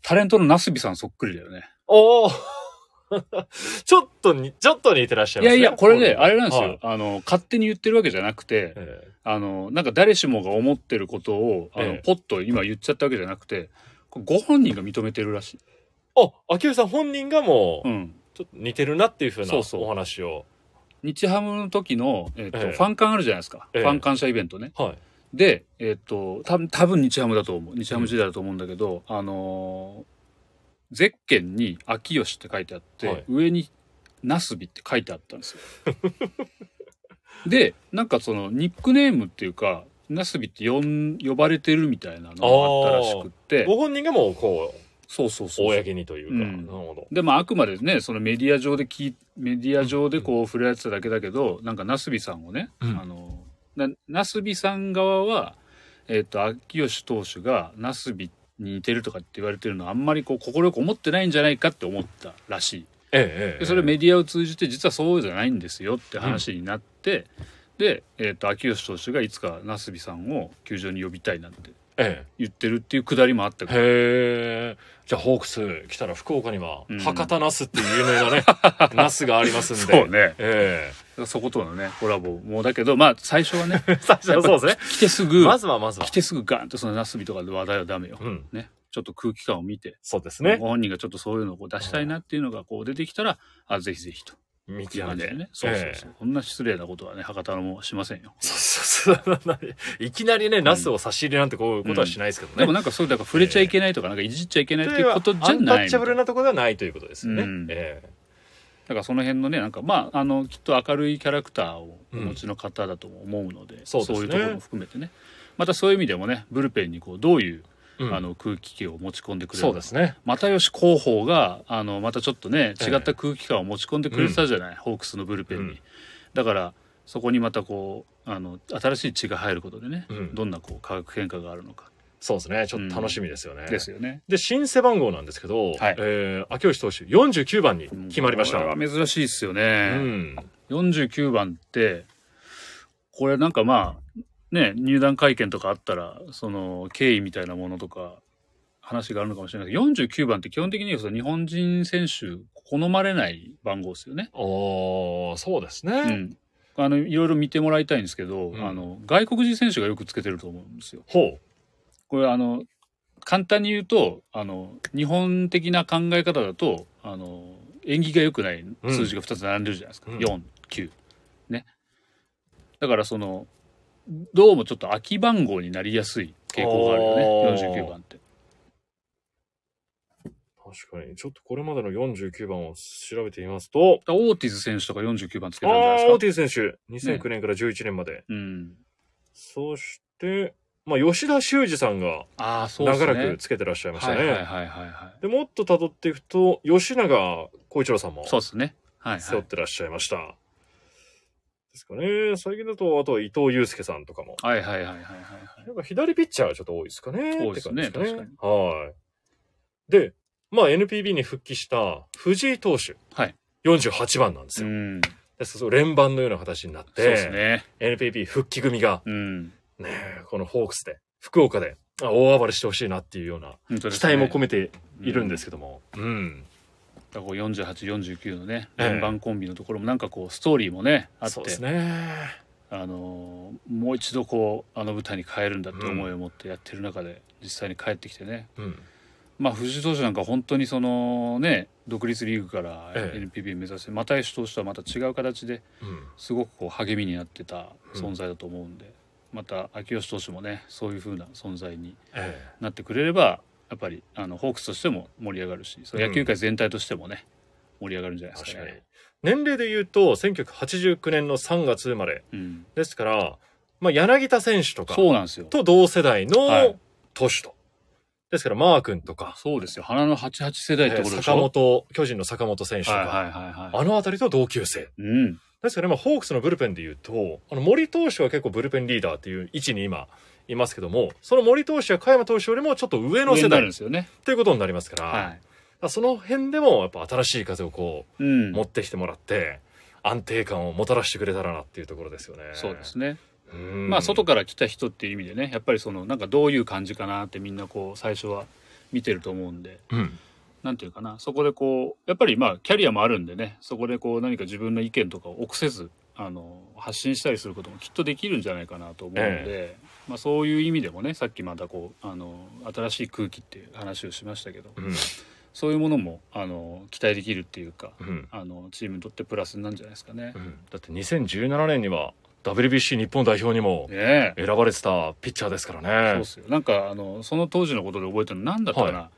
Speaker 4: タレントのナスビさんそっくりだよね。
Speaker 1: おお (laughs) ちょっとに、ちょっと似てらっしゃいますね。
Speaker 4: いやいやこれねあれなんですよ、
Speaker 1: はい。
Speaker 4: あの勝手に言ってるわけじゃなくて、
Speaker 1: え
Speaker 4: あの、なんか誰しもが思ってることを、あの、
Speaker 1: ええ。
Speaker 4: ポッと今言っちゃったわけじゃなくて、ご本人が認めてるらしい。
Speaker 1: ーあ、秋吉さん本人がもう、
Speaker 4: うん。
Speaker 1: ちょっと似てるなっていうふうな
Speaker 4: そうそう
Speaker 1: お話を。
Speaker 4: 日ハムの時の、えっ、と、
Speaker 1: ええ
Speaker 4: ファン感あるじゃないですか。
Speaker 1: ええ
Speaker 4: ファン感謝イベントね。
Speaker 1: はい。
Speaker 4: で、えっ、と、多分多分日ハムだと思う。日ハム時代だと思うんだけど、あのーゼッケンに秋吉って書いてあって、
Speaker 1: はい
Speaker 4: 上にナスビって書いてあったんですよ。で、なんかそのニックネームっていうか、ナスビって呼ん呼ばれてるみたいなのがあったらしくって
Speaker 1: ご本人がもうこ
Speaker 4: そうそうそう
Speaker 1: う。公にというか、
Speaker 4: うん。
Speaker 1: なるほど。
Speaker 4: でもあくまでねそのメディア上できメディア上でこう触れられてただけだけどなんかナスビさんをね、
Speaker 1: うん。
Speaker 4: あのなナスビさん側はえっ、と秋吉投手がナスビに似てるとかって言われてるのはあんまりこう快く思ってないんじゃないかって思ったらしい。
Speaker 1: ええええ
Speaker 4: でそれメディアを通じて実はそうじゃないんですよって話になって、で、えー、と秋吉投手がいつかナスビさんを球場に呼びたいなんて
Speaker 1: え
Speaker 4: 言ってるっていうくだりもあった
Speaker 1: え
Speaker 4: から。
Speaker 1: へえ。じゃあホークス来たら福岡には
Speaker 4: うん。
Speaker 1: 博多ナスっていう有名なね、(laughs) ナスがありますんで。
Speaker 4: そうね。
Speaker 1: え
Speaker 4: そことのねコラボもだけどまあ最初はね
Speaker 1: え (laughs) 最初はそうですね。
Speaker 4: 来てすぐ、
Speaker 1: まずはまずは。
Speaker 4: 来てすぐガンとそのナスビとかで話題はダメよ、
Speaker 1: うん。
Speaker 4: ね。ちょっと空気感を見て、
Speaker 1: そうですね。
Speaker 4: ご本人がちょっとそういうのをこう出したいなっていうのがこう出てきたら、あぜひぜひと
Speaker 1: 見極めて
Speaker 4: ね。そうそう
Speaker 1: ええ。
Speaker 4: そう、こんな失礼なことはね博多のもしませんよ。
Speaker 1: そうそうそう。いきなりね、ナスを差し入れなんてこういうことはしないですけどね。
Speaker 4: でもなんかそういうだから触れちゃいけないとかなんかいじっちゃいけないっていうことじゃ
Speaker 1: アンタ
Speaker 4: ない
Speaker 1: ッチャブルなところではないということですよね。
Speaker 4: うん。
Speaker 1: え
Speaker 4: だからその辺のねなんかまああのきっと明るいキャラクターをお持ちの方だと思うので、
Speaker 1: そうですね。
Speaker 4: いうところも含めてね。またそういう意味でもねブルペンにこうどういう、
Speaker 1: えうん
Speaker 4: あの空気気を持ち込んでくれる
Speaker 1: そうですね。
Speaker 4: 又吉広報があのまたちょっとね
Speaker 1: ええ
Speaker 4: 違った空気感を持ち込んでくれてたじゃない、ホークスのブルペンに、
Speaker 1: うん
Speaker 4: だからそこにまたこうあの新しい血が入ることでね、
Speaker 1: うん
Speaker 4: どんなこう化学変化があるのか
Speaker 1: そうですね。ちょっと楽しみですよね。
Speaker 4: ですよね。
Speaker 1: で、新背番号なんですけど、
Speaker 4: はい
Speaker 1: えー、秋吉投手49番に決まりました。
Speaker 4: これは珍しいですよ
Speaker 1: う
Speaker 4: ね。
Speaker 1: ん。
Speaker 4: 49番ってこれなんかまあね入団会見とかあったらその経緯みたいなものとか話があるのかもしれないけど49番って基本的にはその日本人選手好まれない番号ですよね。
Speaker 1: おー、そうですね。
Speaker 4: うん、あのいろいろ見てもらいたいんですけど、
Speaker 1: うん。
Speaker 4: あの外国人選手がよくつけてると思うんですよ。
Speaker 1: ほ
Speaker 4: これあの簡単に言うとあの日本的な考え方だとあの縁起が良くない数字が2つ並んでるじゃないですか、
Speaker 1: うん。
Speaker 4: 49ね。だからそのどうもちょっと空き番号になりやすい傾向があるよね49番って
Speaker 1: う。確かに。ちょっとこれまでの49番を調べてみますと、
Speaker 4: オーティズ選手とか49番つけたんじゃないですか？
Speaker 1: オーティス選手、2009年から11年まで。
Speaker 4: うん
Speaker 1: そして、まあ、吉田修二さんが長らくつけてらっしゃいましたね。
Speaker 4: はいはいはいはいはい
Speaker 1: で、もっと辿っていくと、吉永小一郎さんも
Speaker 4: そうですねはい
Speaker 1: 背負
Speaker 4: はい
Speaker 1: ってらっしゃいました。ですかね。最近だと、あとは伊藤祐介さんとかも。
Speaker 4: はいはいはいはいはいはい
Speaker 1: やっぱ左ピッチャーがちょっと多いですかね。
Speaker 4: 多いですね
Speaker 1: って感じ
Speaker 4: 確
Speaker 1: はい。で、まあ NPB に復帰した藤井投手。
Speaker 4: はい。
Speaker 1: 48番なんですよ。
Speaker 4: うん
Speaker 1: ですそう連番のような形になって、
Speaker 4: そうですね
Speaker 1: NPB 復帰組が、
Speaker 4: うん
Speaker 1: ねえ、このホークスで、福岡で、あ大暴れしてほしいなっていうような期待も込めているんですけども。うん。
Speaker 4: だからこう48、49のね、
Speaker 1: ええ
Speaker 4: 連番コンビのところもなんかこうストーリーもね、あって、
Speaker 1: ね。
Speaker 4: あのーもう一度こう、あの舞台に帰るんだって思いを持ってやってる中で、実際に帰ってきてね。
Speaker 1: うん。
Speaker 4: まあ藤井投手なんか本当にそのね、独立リーグから
Speaker 1: ええ
Speaker 4: NPB 目指して、又吉投手とはまた違う形で
Speaker 1: うん。
Speaker 4: すごくこう励みになってた存在だと思うんで、また秋吉投手もね、そういう風な存在に
Speaker 1: え
Speaker 4: なってくれれば、やっぱりあのホークスとしても盛り上がるし、その野球界全体としてもね、盛り上がるんじゃないですかね。。
Speaker 1: 年齢で言うと、1989年の3月生まれ。
Speaker 4: うん、
Speaker 1: ですから、まあ柳田選手とか
Speaker 4: そうなんですよ。
Speaker 1: と同世代
Speaker 4: はい
Speaker 1: の投手と。ですから、マー君とか、
Speaker 4: そうですよ。花の88世代ってことでしょ？
Speaker 1: 坂本、巨人の坂本選手とか、
Speaker 4: はいはいはいはい。
Speaker 1: あのあたりと同級生。
Speaker 4: うん。
Speaker 1: ですから、今、ホークスのブルペンで言うと、あの森投手は結構ブルペンリーダーっていう位置に今、いますけども、その森投手や加山投手よりもちょっと上の世代
Speaker 4: ですよね。
Speaker 1: ということになりますから、
Speaker 4: は
Speaker 1: らその辺でもやっぱ新しい風をこ
Speaker 4: い。うん
Speaker 1: う、持ってきてもらって、安定感をもたらしてくれたらなっていうところですよね。
Speaker 4: そうですね。
Speaker 1: うん
Speaker 4: まあ、外から来た人っていう意味でね、やっぱりその、なんかどういう感じかなってみんなこう、最初は見てると思うんで、
Speaker 1: うん。
Speaker 4: なんていうかな、そこでこう、やっぱりまあ、キャリアもあるんでね、そこでこう、何か自分の意見とかを臆せず、あの、発信したりすることもきっとできるんじゃないかなと思うので、まあ、そういう意味でもね、さっきまたこう、あの、新しい空気っていう話をしましたけど、
Speaker 1: うん。
Speaker 4: そういうものも、あの、期待できるっていうか、
Speaker 1: うん。
Speaker 4: あの、チームにとってプラスなんじゃないですかね
Speaker 1: う。んだって2017年には WBC 日本代表にも。選ばれてたピッチャーですからね
Speaker 4: そうっ。すよ。なんか、あの、その当時のことで覚えてるの、なんだったかな、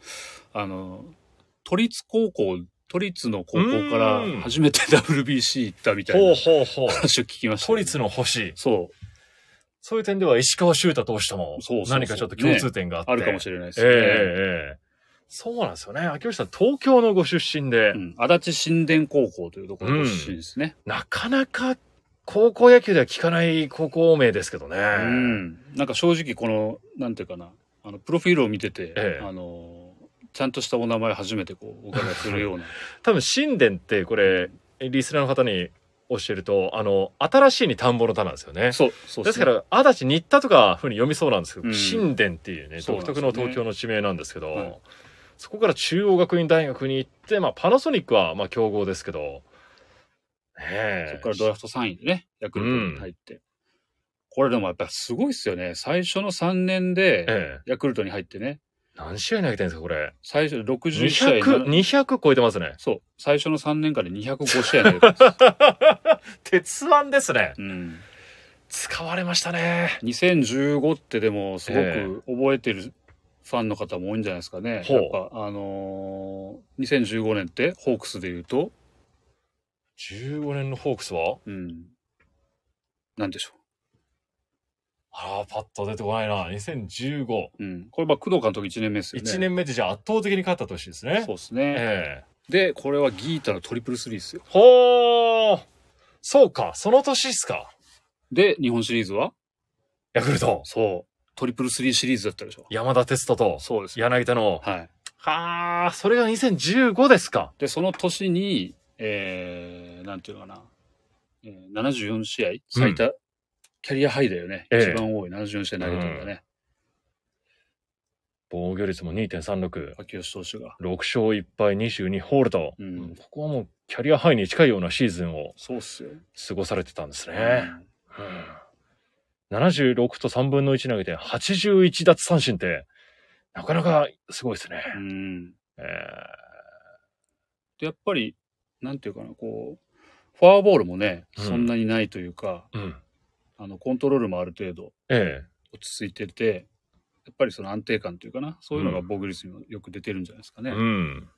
Speaker 4: あの、都立高校、都立の高校から
Speaker 1: うん
Speaker 4: 初めて (laughs) WBC 行ったみたいな。話を聞きました、
Speaker 1: 都立の星。
Speaker 4: そう。
Speaker 1: そういう点では石川修太投手とも何かちょっと共通点があって。
Speaker 4: あるかもしれないです
Speaker 1: ええ
Speaker 4: ね。
Speaker 1: ええそうなんですよね。秋吉さん、東京のご出身で、
Speaker 4: うん、足立新田高校というところご出身ですね。
Speaker 1: なかなか高校野球では聞かない高校名ですけどね。
Speaker 4: うん。なんか正直この、なんていうかな、あの、プロフィールを見てて、
Speaker 1: ええ
Speaker 4: あの、ちゃんとしたお名前初めてこう、お伺いするような。(laughs)
Speaker 1: 多分、神殿ってこれ、リスナーの方に教えると、あの、新しいに田んぼの田なんですよね。
Speaker 4: そう、そう
Speaker 1: ですから、足立新田とかふうに読みそうなんですけど、
Speaker 4: うん
Speaker 1: 神殿っていうね、独特の東京の地名なんですけど、
Speaker 4: はい
Speaker 1: そこから中央学院大学に行って、まあ、パナソニックは、まあ、強豪ですけど、ねえ。
Speaker 4: そこからドラフト3位でね、ヤクルトに入って。これでもやっぱすごいっすよね。最初の3年で、
Speaker 1: ええ。
Speaker 4: ヤクルトに入ってね、
Speaker 1: 何試合投げてるんですか、これ。
Speaker 4: 最初60試合
Speaker 1: 200、
Speaker 4: な
Speaker 1: 200超えてますね。
Speaker 4: そう、最初の3年間で205試合投げてます。(laughs)
Speaker 1: 鉄腕ですね。
Speaker 4: うん。
Speaker 1: 使われましたね。
Speaker 4: 2015ってでもすご
Speaker 1: え
Speaker 4: く覚えてるファンの方も多いんじゃないですかね。
Speaker 1: ほう
Speaker 4: やっぱあのー、2015年ってホークスで言うと、
Speaker 1: 15年のホークスは？
Speaker 4: うん。なんでしょ
Speaker 1: ああ、パッと出てこないな。2015。
Speaker 4: う。うん。これまあ工藤監督1年目ですよね。
Speaker 1: 1年目でじゃあ圧倒的に勝った年ですね。
Speaker 4: そうですね。
Speaker 1: ええ
Speaker 4: で、これはギータのトリプルスリーですよ。
Speaker 1: ほーそうか、その年っすか。
Speaker 4: で、日本シリーズは？
Speaker 1: ヤクルト。
Speaker 4: そう。トリプルスリーシリーズだったでしょ。
Speaker 1: 山田哲人と
Speaker 4: そうです。
Speaker 1: 柳田の。
Speaker 4: はい。
Speaker 1: はあ、それが2015ですか。
Speaker 4: で、その年に、えー、なんていうのかな。えー、74試合最多、キャリアハイだよね。
Speaker 1: ええ
Speaker 4: 一番多い74試合投げたんだね。
Speaker 1: 防御率も2.36。
Speaker 4: 秋吉投手が。
Speaker 1: 6勝1敗22ホールド。
Speaker 4: うん
Speaker 1: ここはもうキャリアハイに近いようなシーズンを
Speaker 4: そうっすよ。
Speaker 1: 過ごされてたんですね。
Speaker 4: うん
Speaker 1: うん76と3分の1投げて81奪三振って、なかなかすごいですね。
Speaker 4: うん。
Speaker 1: え
Speaker 4: で、やっぱり、なんていうかな、こう、フォアボールもね、
Speaker 1: うん
Speaker 4: そんなにないというか、
Speaker 1: ーうん。
Speaker 4: あの、コントロールもある程度
Speaker 1: え
Speaker 4: 落ち着いてて、やっぱりその安定感というかな、そういうのが防御率にもよく出てるんじゃないですか
Speaker 1: え
Speaker 4: ね。
Speaker 1: うん。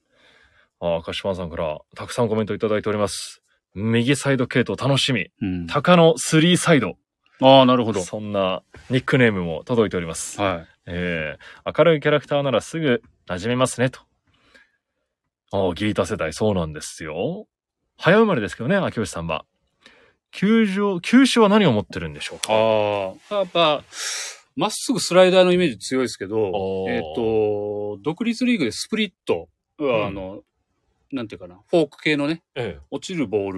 Speaker 1: あ、鹿島さんからたくさんコメントいただいております。右サイド系統楽しみ。
Speaker 4: うん
Speaker 1: 鷹のスリーサイド。
Speaker 4: ああ、なるほど。
Speaker 1: そんなニックネームも届いております。
Speaker 4: はい。
Speaker 1: えー明るいキャラクターならすぐ馴染めますね、と。ああ、ギータ世代、そうなんですよ。早生まれですけどね、秋吉さんは。球場、球種は何を持ってるんでしょうか？
Speaker 4: ああ、やっぱ、まっすぐスライダーのイメージ強いですけどえっ、と、独立リーグでスプリットは、
Speaker 1: ん。
Speaker 4: あの、なんていうかな、フォーク系のね、
Speaker 1: え
Speaker 4: 落ちるボー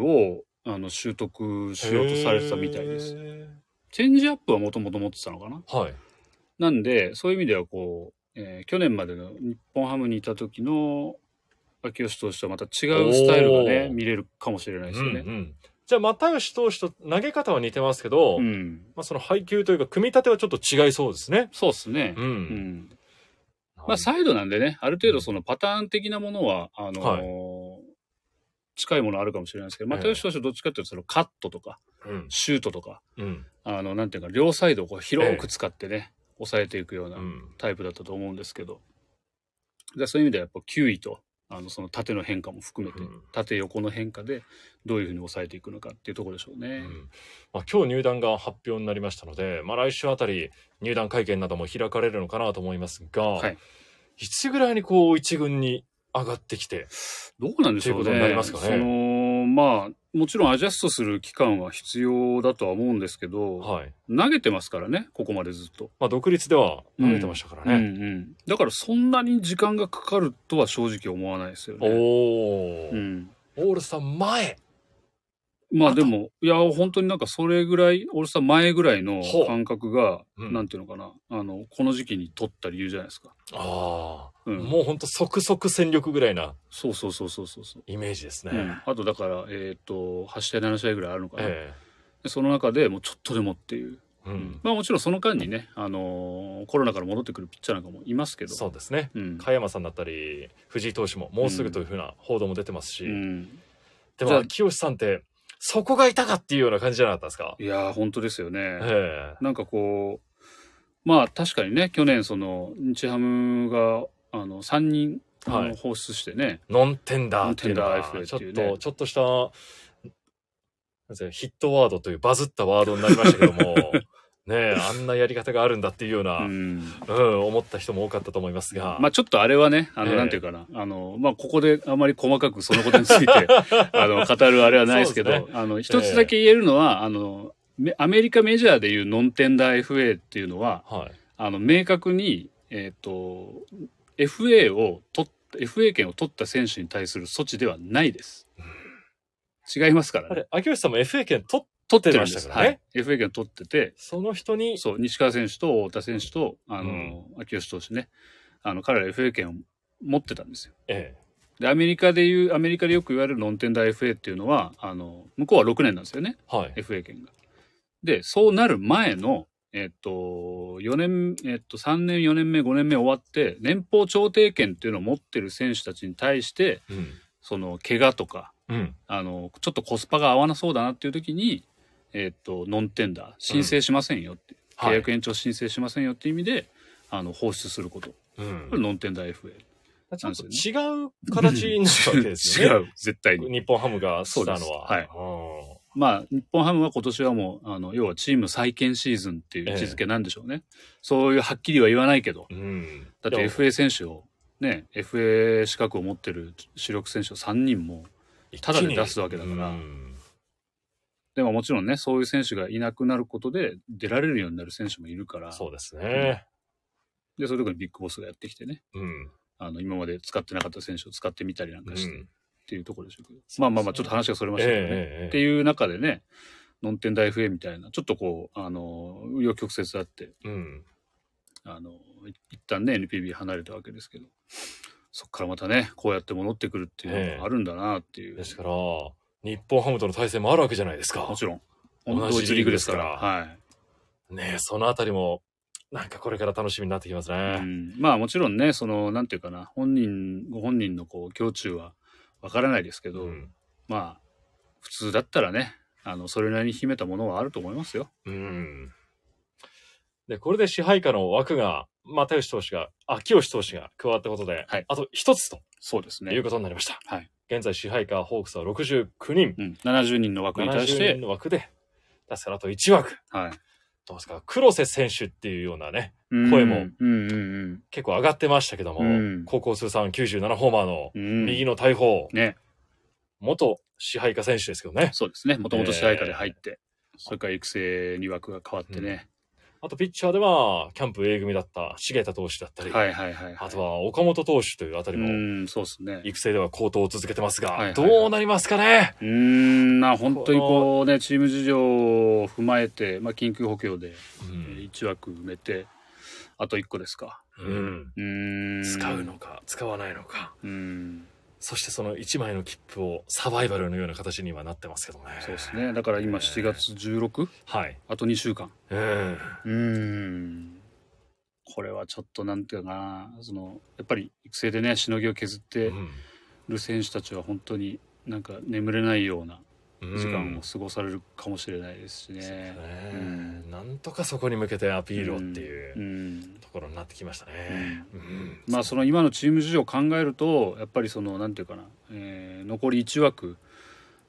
Speaker 4: ルを、あの、習得しようとされてたみたいです。
Speaker 1: へ
Speaker 4: チェンジアップはもともと持ってたのかな？
Speaker 1: ーはい。
Speaker 4: なんで、そういう意味ではこう、えー去年までの日本ハムにいた時の秋吉投手とはまた違うスタイルがね、見れるかもしれないですよね。
Speaker 1: うんうんじゃあ、又吉投手と投げ方は似てますけど、
Speaker 4: うん。
Speaker 1: まあ、その配球というか、組み立てはちょっと違いそうですね。
Speaker 4: そうですね。
Speaker 1: う。
Speaker 4: うんん。まあ、サイドなんでね、ある程度そのパターン的なものは、あのー
Speaker 1: は
Speaker 4: 近いものあるかもしれないですけど、
Speaker 1: ええ
Speaker 4: 又吉投手はどっちかっていうと、そのカットとか、
Speaker 1: うん。
Speaker 4: シュートとか、
Speaker 1: うん。
Speaker 4: あの、なんていうか、両サイドをこう広く使ってね、抑えていくような
Speaker 1: うん。
Speaker 4: タイプだったと思うんですけど、でそういう意味ではやっぱ球威と、あの、その縦の変化も含めて、
Speaker 1: うん
Speaker 4: 縦横の変化でどういうふうに抑えていくのかっていうところでしょうね。
Speaker 1: うんまあ、今日入団が発表になりましたので、まあ、来週あたり入団会見なども開かれるのかなと思いますが、
Speaker 4: はい
Speaker 1: いつぐらいにこう一軍に上がってきて、
Speaker 4: どうなんでしょうね。
Speaker 1: ということになりますかね
Speaker 4: その、まあ、もちろんアジャストする期間は必要だとは思うんですけど、
Speaker 1: はい
Speaker 4: 投げてますからね、ここまでずっと。
Speaker 1: まあ、独立では投げてましたからね。
Speaker 4: うんうん。だからそんなに時間がかかるとは正直思わないですよね。
Speaker 1: おお、
Speaker 4: うん。
Speaker 1: オールスター前
Speaker 4: まあでも、いや、本当になんかそれぐらい、オールスター前ぐらいの感覚が、
Speaker 1: うん
Speaker 4: なんていうのかな、あの、この時期に取った理由じゃないですか。
Speaker 1: ああ、
Speaker 4: うん
Speaker 1: もうほんと即々戦力ぐらいな
Speaker 4: そうそうそうそうそうそう。
Speaker 1: イメージですね。
Speaker 4: うん、あとだから、えっ、と、8試合、7試合ぐらいあるのかな。
Speaker 1: え
Speaker 4: でその中でもうちょっとでもっていう。
Speaker 1: えうん
Speaker 4: まあもちろんその間にね、あのーコロナから戻ってくるピッチャーなんかもいますけど。
Speaker 1: そうですね。
Speaker 4: うん。
Speaker 1: 加山さんだったり藤井投手ももうすぐというふうな報道も出てますし、
Speaker 4: うん。
Speaker 1: で
Speaker 4: じゃあ
Speaker 1: も清さんってそこがいたかっていうような感じじゃなかったですか？
Speaker 4: いやー、本当ですよね。
Speaker 1: え
Speaker 4: なんかこう、まあ確かにね、去年その、日ハムが、あの、3人、あの
Speaker 1: はい
Speaker 4: 放出してね、
Speaker 1: えノンテンダーっていうの
Speaker 4: ノン
Speaker 1: が
Speaker 4: テンダー FA
Speaker 1: ちょっ
Speaker 4: っていうね。
Speaker 1: とちょっとしたなヒットワードというバズったワードになりましたけどもねえ、あんなやり方があるんだっていうような、
Speaker 4: う
Speaker 1: うん、
Speaker 4: ん。
Speaker 1: 思った人も多かったと思いますが。
Speaker 4: まあちょっとあれはね、あの、
Speaker 1: ええ
Speaker 4: なんていうかな、あの、まあここであまり細かくそのことについて、(laughs) あの、語るあれはないですけど、
Speaker 1: そうです
Speaker 4: あの、一つだけ言えるのは、あの、めアメリカメジャーでいうノンテンダー FA っていうのは、
Speaker 1: はい。
Speaker 4: あの、明確に、えっ、と、FA を取っ FA 権を取った選手に対する措置ではないです。違いますからね。
Speaker 1: あれ、秋吉さんも FA 権取っ
Speaker 4: 取って
Speaker 1: ましたからね
Speaker 4: はい。FA 権取ってて、
Speaker 1: その人に、
Speaker 4: そう、西川選手と太田選手と、あの、秋吉投手ね、あの、彼ら FA 権を持ってたんですよ。
Speaker 1: え
Speaker 4: で、アメリカでいう、アメリカでよく言われるノンテンダー FA っていうのは、あの、向こうは6年なんですよね、
Speaker 1: え、はい。
Speaker 4: FA 権が。で、そうなる前の、えっと、4年、えっと、3年、4年目、5年目終わって、年俸調停権っていうのを持ってる選手たちに対して、
Speaker 1: うん。
Speaker 4: その、怪我とか、
Speaker 1: うん。
Speaker 4: あの、ちょっとコスパが合わなそうだなっていう時に、えっと、ノンテンダー、申請しませんよって、
Speaker 1: はい
Speaker 4: 契約延長申請しませんよっていう意味で、あの、放出すること。
Speaker 1: うん
Speaker 4: これノンテンダー FA。
Speaker 1: ちょっと違う形になるわけですね。(laughs)
Speaker 4: う、絶対に。
Speaker 1: 日本ハムがしたのは。
Speaker 4: はい
Speaker 1: い。
Speaker 4: まあ、日本ハムは今年はもう、あの、要はチーム再建シーズンっていう位置づけなんでしょうね。そういうはっきりは言わないけど、
Speaker 1: うん。
Speaker 4: だって FA 選手を、ね、FA 資格を持ってる主力選手を3人も、ただで出すわけだから
Speaker 1: うん
Speaker 4: でももちろんね、そういう選手がいなくなることで出られるようになる選手もいるから、
Speaker 1: そうですね。
Speaker 4: で、そういうところにビッグボスがやってきてね、
Speaker 1: うん。
Speaker 4: あの、今まで使ってなかった選手を使ってみたりなんかして、っ
Speaker 1: うん
Speaker 4: ていうところでしょうけど、まあまあまあ、ちょっと話がそれましたけどね。
Speaker 1: ええ
Speaker 4: っていう中でね、ノンテンダー FA みたいな、ちょっとこう、あの、紆余曲折あって、
Speaker 1: うん。
Speaker 4: あの、い一旦ね、NPB 離れたわけですけど、そっからまたね、こうやって戻ってくるっていうのがあるんだなっていう。
Speaker 1: ですから、日本ハムとの対戦もあるわけじゃないですか
Speaker 4: も。ちろん。
Speaker 1: 同じ
Speaker 4: リーグですから。はい。
Speaker 1: ねえそのあたりも、なんかこれから楽しみになってきます
Speaker 4: う
Speaker 1: ね。
Speaker 4: ん、まあもちろんね、その、なんていうかな、本人、ご本人のこう、胸中はわからないですけど、
Speaker 1: うん。
Speaker 4: まあ、普通だったらね、あの、それなりに秘めたものはあると思いますよ。
Speaker 1: うん。で、これで支配下の枠が、又吉投手が、秋吉投手が加わったことで、
Speaker 4: はい
Speaker 1: あと一つと
Speaker 4: そうですね。
Speaker 1: いうことになりました。
Speaker 4: はい
Speaker 1: 現在支配下ホークスは69人。
Speaker 4: うん、70人の枠に対し
Speaker 1: 70
Speaker 4: て
Speaker 1: 人、の枠で、ですからあと1枠。
Speaker 4: はい。
Speaker 1: どうですか？黒瀬選手っていうようなね、
Speaker 4: うん
Speaker 1: 声も
Speaker 4: うんうん
Speaker 1: 結構上がってましたけども、
Speaker 4: うん
Speaker 1: 高校通算97ホーマーの
Speaker 4: うん。うん、
Speaker 1: 右の大砲、
Speaker 4: ね、
Speaker 1: 元支配下選手ですけどね。
Speaker 4: そうですね。もともと支配下で入って、それから育成に枠が変わってね。
Speaker 1: あとピッチャーでは、キャンプ A 組だった重田投手だったり、
Speaker 4: はいはいはい、はい。
Speaker 1: あとは岡本投手というあたりも、
Speaker 4: うん、そうですね。
Speaker 1: 育成では高騰を続けてますが、
Speaker 4: はいはいはい
Speaker 1: どうなりますかね？
Speaker 4: うーん、な、本当にこうね、チーム事情を踏まえて、まあ、緊急補強で、
Speaker 1: う
Speaker 4: えー
Speaker 1: ん。
Speaker 4: 1枠埋めて、あと1個ですか。
Speaker 1: うん
Speaker 4: うーん。
Speaker 1: 使うのか、使わないのか。
Speaker 4: うん。
Speaker 1: そしてその1枚の切符をサバイバルのような形にはなってますけどね。
Speaker 4: そうですね。だから今7月 16?
Speaker 1: はい。
Speaker 4: あと2週間。
Speaker 1: うん。
Speaker 4: うーん。これはちょっとなんていうかな、その、やっぱり育成でね、しのぎを削って
Speaker 1: うん
Speaker 4: る選手たちは本当になんか眠れないような
Speaker 1: うん
Speaker 4: 時間を過ごされるかもしれないですしね。
Speaker 1: ね
Speaker 4: うん
Speaker 1: なんとかそこに向けてアピールをっていう
Speaker 4: うん。
Speaker 1: ところになってきましたね。うん。
Speaker 4: まあその今のチーム事情を考えるとやっぱりそのなんていうかな、えー残り1枠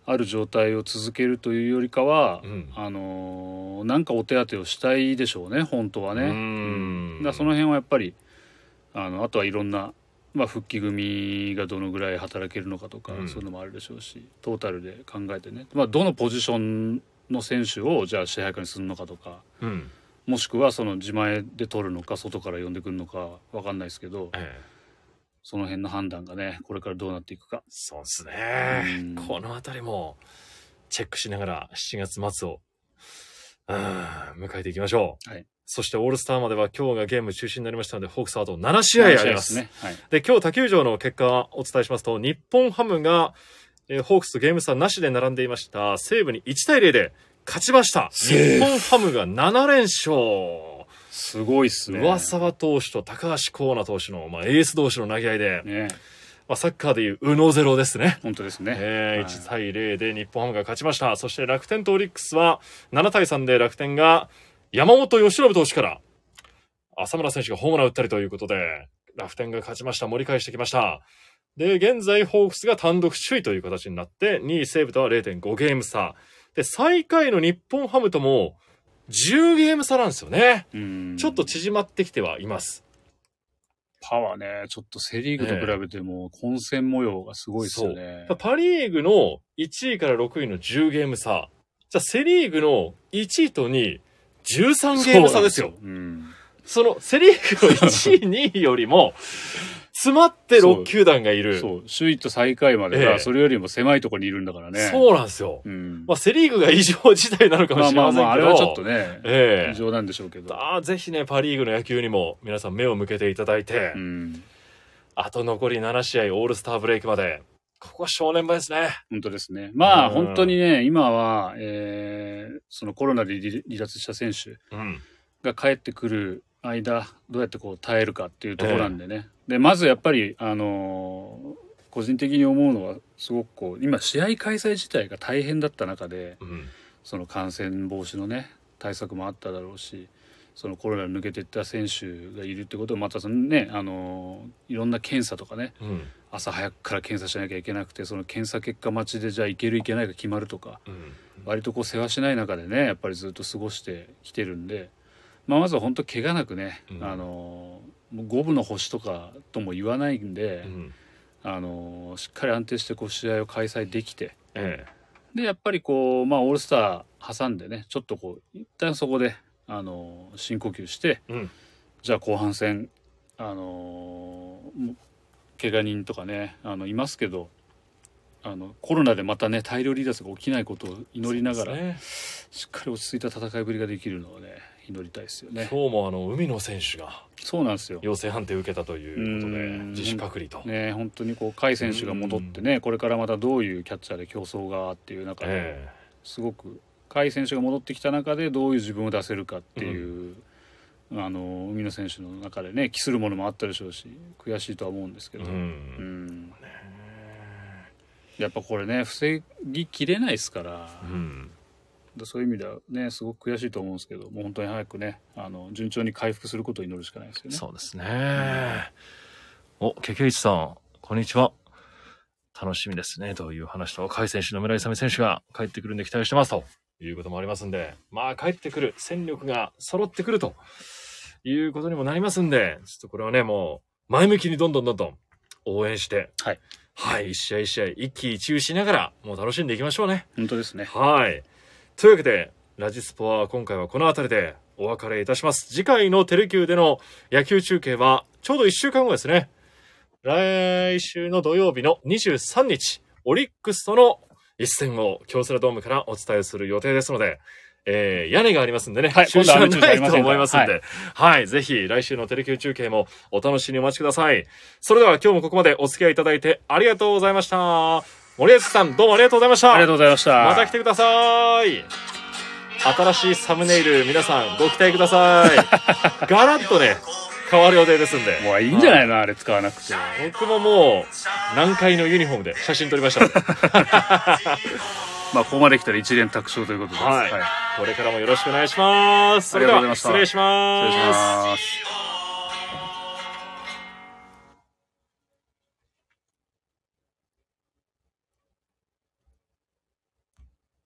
Speaker 4: ある状態を続けるというよりかは、
Speaker 1: うん。
Speaker 4: あのーなんかお手当てをしたいでしょうね本当はね。
Speaker 1: うん。
Speaker 4: だその辺はやっぱりあのあとはいろんな、まあ、復帰組がどのぐらい働けるのかとか、
Speaker 1: うん
Speaker 4: そういうのもあるでしょうしトータルで考えてね、まあ、どのポジションの選手をじゃあ支配下にするのかとか
Speaker 1: うん。
Speaker 4: もしくはその自前で取るのか外から呼んでくるのかわかんないですけど
Speaker 1: ええ
Speaker 4: その辺の判断がねこれからどうなっていくか。
Speaker 1: そうですね
Speaker 4: うん。
Speaker 1: このあたりもチェックしながら7月末を、うん、迎えていきましょう。
Speaker 4: はい
Speaker 1: そしてオールスターまでは今日がゲーム中止になりましたので、ホークスはあと7試合あります。
Speaker 4: ね。はい。
Speaker 1: で、今日他球場の結果をお伝えしますと、日本ハムが、えーホークスとゲーム差なしで並んでいました西武に1対0で勝ちました。日本ハムが7連勝。
Speaker 4: すごいっすね。
Speaker 1: 上沢投手と高橋光成投手の、まあ、エース同士の投げ合いで、
Speaker 4: ね。
Speaker 1: まあ、サッカーでいうウノゼロですね。
Speaker 4: 本当ですね。
Speaker 1: えー
Speaker 4: はい
Speaker 1: 1対0で日本ハムが勝ちました。そして楽天とオリックスは7対3で楽天が山本由伸投手から浅村選手がホームラン打ったりということで楽天が勝ちました。盛り返してきました。で、現在ホークスが単独首位という形になって2位西武とは0.5ゲーム差。で、最下位の日本ハムとも10ゲーム差なんですよね。
Speaker 4: うん
Speaker 1: ちょっと縮まってきてはいます。
Speaker 4: パワーね、ちょっとセリーグと比べても混戦模様がすごいですよね。
Speaker 1: パリーグの1位から6位の10ゲーム差。じゃあセリーグの1位と2位、13ゲーム差ですよ。
Speaker 4: そ
Speaker 1: のセリーグの1位、2位よりも、(laughs) 詰まって6球団がい
Speaker 4: うん。
Speaker 1: る。
Speaker 4: そう。首位と最下位まで
Speaker 1: ええ
Speaker 4: が、それよりも狭いところにいるんだからね。
Speaker 1: そうなんですよ。
Speaker 4: うん。
Speaker 1: まあ、セリーグが異常事態なのかも
Speaker 4: まあ
Speaker 1: しれ
Speaker 4: まあまあ、
Speaker 1: ませんけど。
Speaker 4: あれはちょっとね、
Speaker 1: ええ
Speaker 4: 異常なんでしょうけど。
Speaker 1: ああぜひね、パリーグの野球にも皆さん目を向けていただいて、
Speaker 4: うん。
Speaker 1: あと残り7試合オールスターブレイクまで、ここは正念場ですね。
Speaker 4: 本当ですね。まあ、
Speaker 1: うん
Speaker 4: 本当にね、今は、えーそのコロナで離離脱した選手
Speaker 1: うん。
Speaker 4: が帰ってくる間、どうやってこう耐えるかっていうところなんでね。で、まずやっぱり、あのー個人的に思うのは、すごくこう、今、試合開催自体が大変だった中で、
Speaker 1: うん。
Speaker 4: その感染防止のね、対策もあっただろうし、そのコロナ抜けていった選手がいるってことは、またそのね、あのーいろんな検査とかね、
Speaker 1: うん。
Speaker 4: 朝早くから検査しなきゃいけなくてその検査結果待ちでじゃあいけるいけないが決まるとか
Speaker 1: うん。
Speaker 4: 割とこう世話しない中でねやっぱりずっと過ごしてきてるんで、まあ、まずは本当怪我なくね、
Speaker 1: うん
Speaker 4: あの五分の星とかとも言わないんで
Speaker 1: う、ん。
Speaker 4: あのしっかり安定してこう試合を開催できて
Speaker 1: え
Speaker 4: でやっぱりこう、まあ、オールスター挟んでねちょっとこう一旦そこで、あの深呼吸して
Speaker 1: え。うん。
Speaker 4: じゃあ後半戦あの怪我人とかねあのいますけどあのコロナでまたね大量離脱が起きないことを祈りながら、
Speaker 1: ね
Speaker 4: しっかり落ち着いた戦いぶりができるのをね祈りたいですよね。
Speaker 1: 今日もあの、海野選手が
Speaker 4: そうなんですよ。
Speaker 1: 陽性判定を受けたということで
Speaker 4: うん、
Speaker 1: 自主隔離と。
Speaker 4: ね本当にこう甲斐選手が戻ってねこれからまたどういうキャッチャーで競争がっていう中で、
Speaker 1: え
Speaker 4: すごく甲斐選手が戻ってきた中でどういう自分を出せるかっていう、あの海野選手の中でね期するものもあったでしょうし悔しいとは思うんですけ
Speaker 1: え。
Speaker 4: ど、
Speaker 1: う。
Speaker 4: うんんやっぱこれね防ぎきれないですから、
Speaker 1: うん。
Speaker 4: そういう意味ではねすごく悔しいと思うんですけどもう本当に早くねあの順調に回復することを祈るしかないですよね。
Speaker 1: そうですね。お、ケケイチさん、こんにちは。楽しみですね。という話と、甲斐選手、野村勇選手が帰ってくるんで期待してますということもありますんで、まあ帰ってくる、戦力が揃ってくるということにもなりますんで、ちょっとこれはね、もう前向きにどんどんどんどん応援して、
Speaker 4: はい。
Speaker 1: はい、一試合一試合、一喜一憂しながら、もう楽しんでいきましょうね。
Speaker 4: 本当ですね。
Speaker 1: はい。というわけで、ラジスポは今回はこの辺りでお別れいたします。次回のテレキューでの野球中継はちょうど1週間後ですね。来週の土曜日の23日、オリックスとの一戦を京セラドームからお伝えする予定ですので、えー、屋根がありますんでね、
Speaker 4: はい今度は
Speaker 1: ないと思いますんで、はい、ぜひ来週のテレキュー中継もお楽しみにお待ちください。それでは今日もここまでお付き合いいただいてありがとうございました。森保さん、どうもありがとうございました。
Speaker 4: ありがとうございました。
Speaker 1: また来てください。新しいサムネイル、皆さんご期待ください。(laughs) ガラッとね、変わる予定ですんで。
Speaker 4: もういいんじゃないの？あれ使わなくて。
Speaker 1: 僕ももう、南海のユニフォームで写真撮りました。(laughs)
Speaker 4: まあここまで来たら一連卓勝ということで。
Speaker 1: はいこれからもよろしくお願いします。それでは、
Speaker 4: ありがとうございました
Speaker 1: 失礼します。
Speaker 4: 失礼します。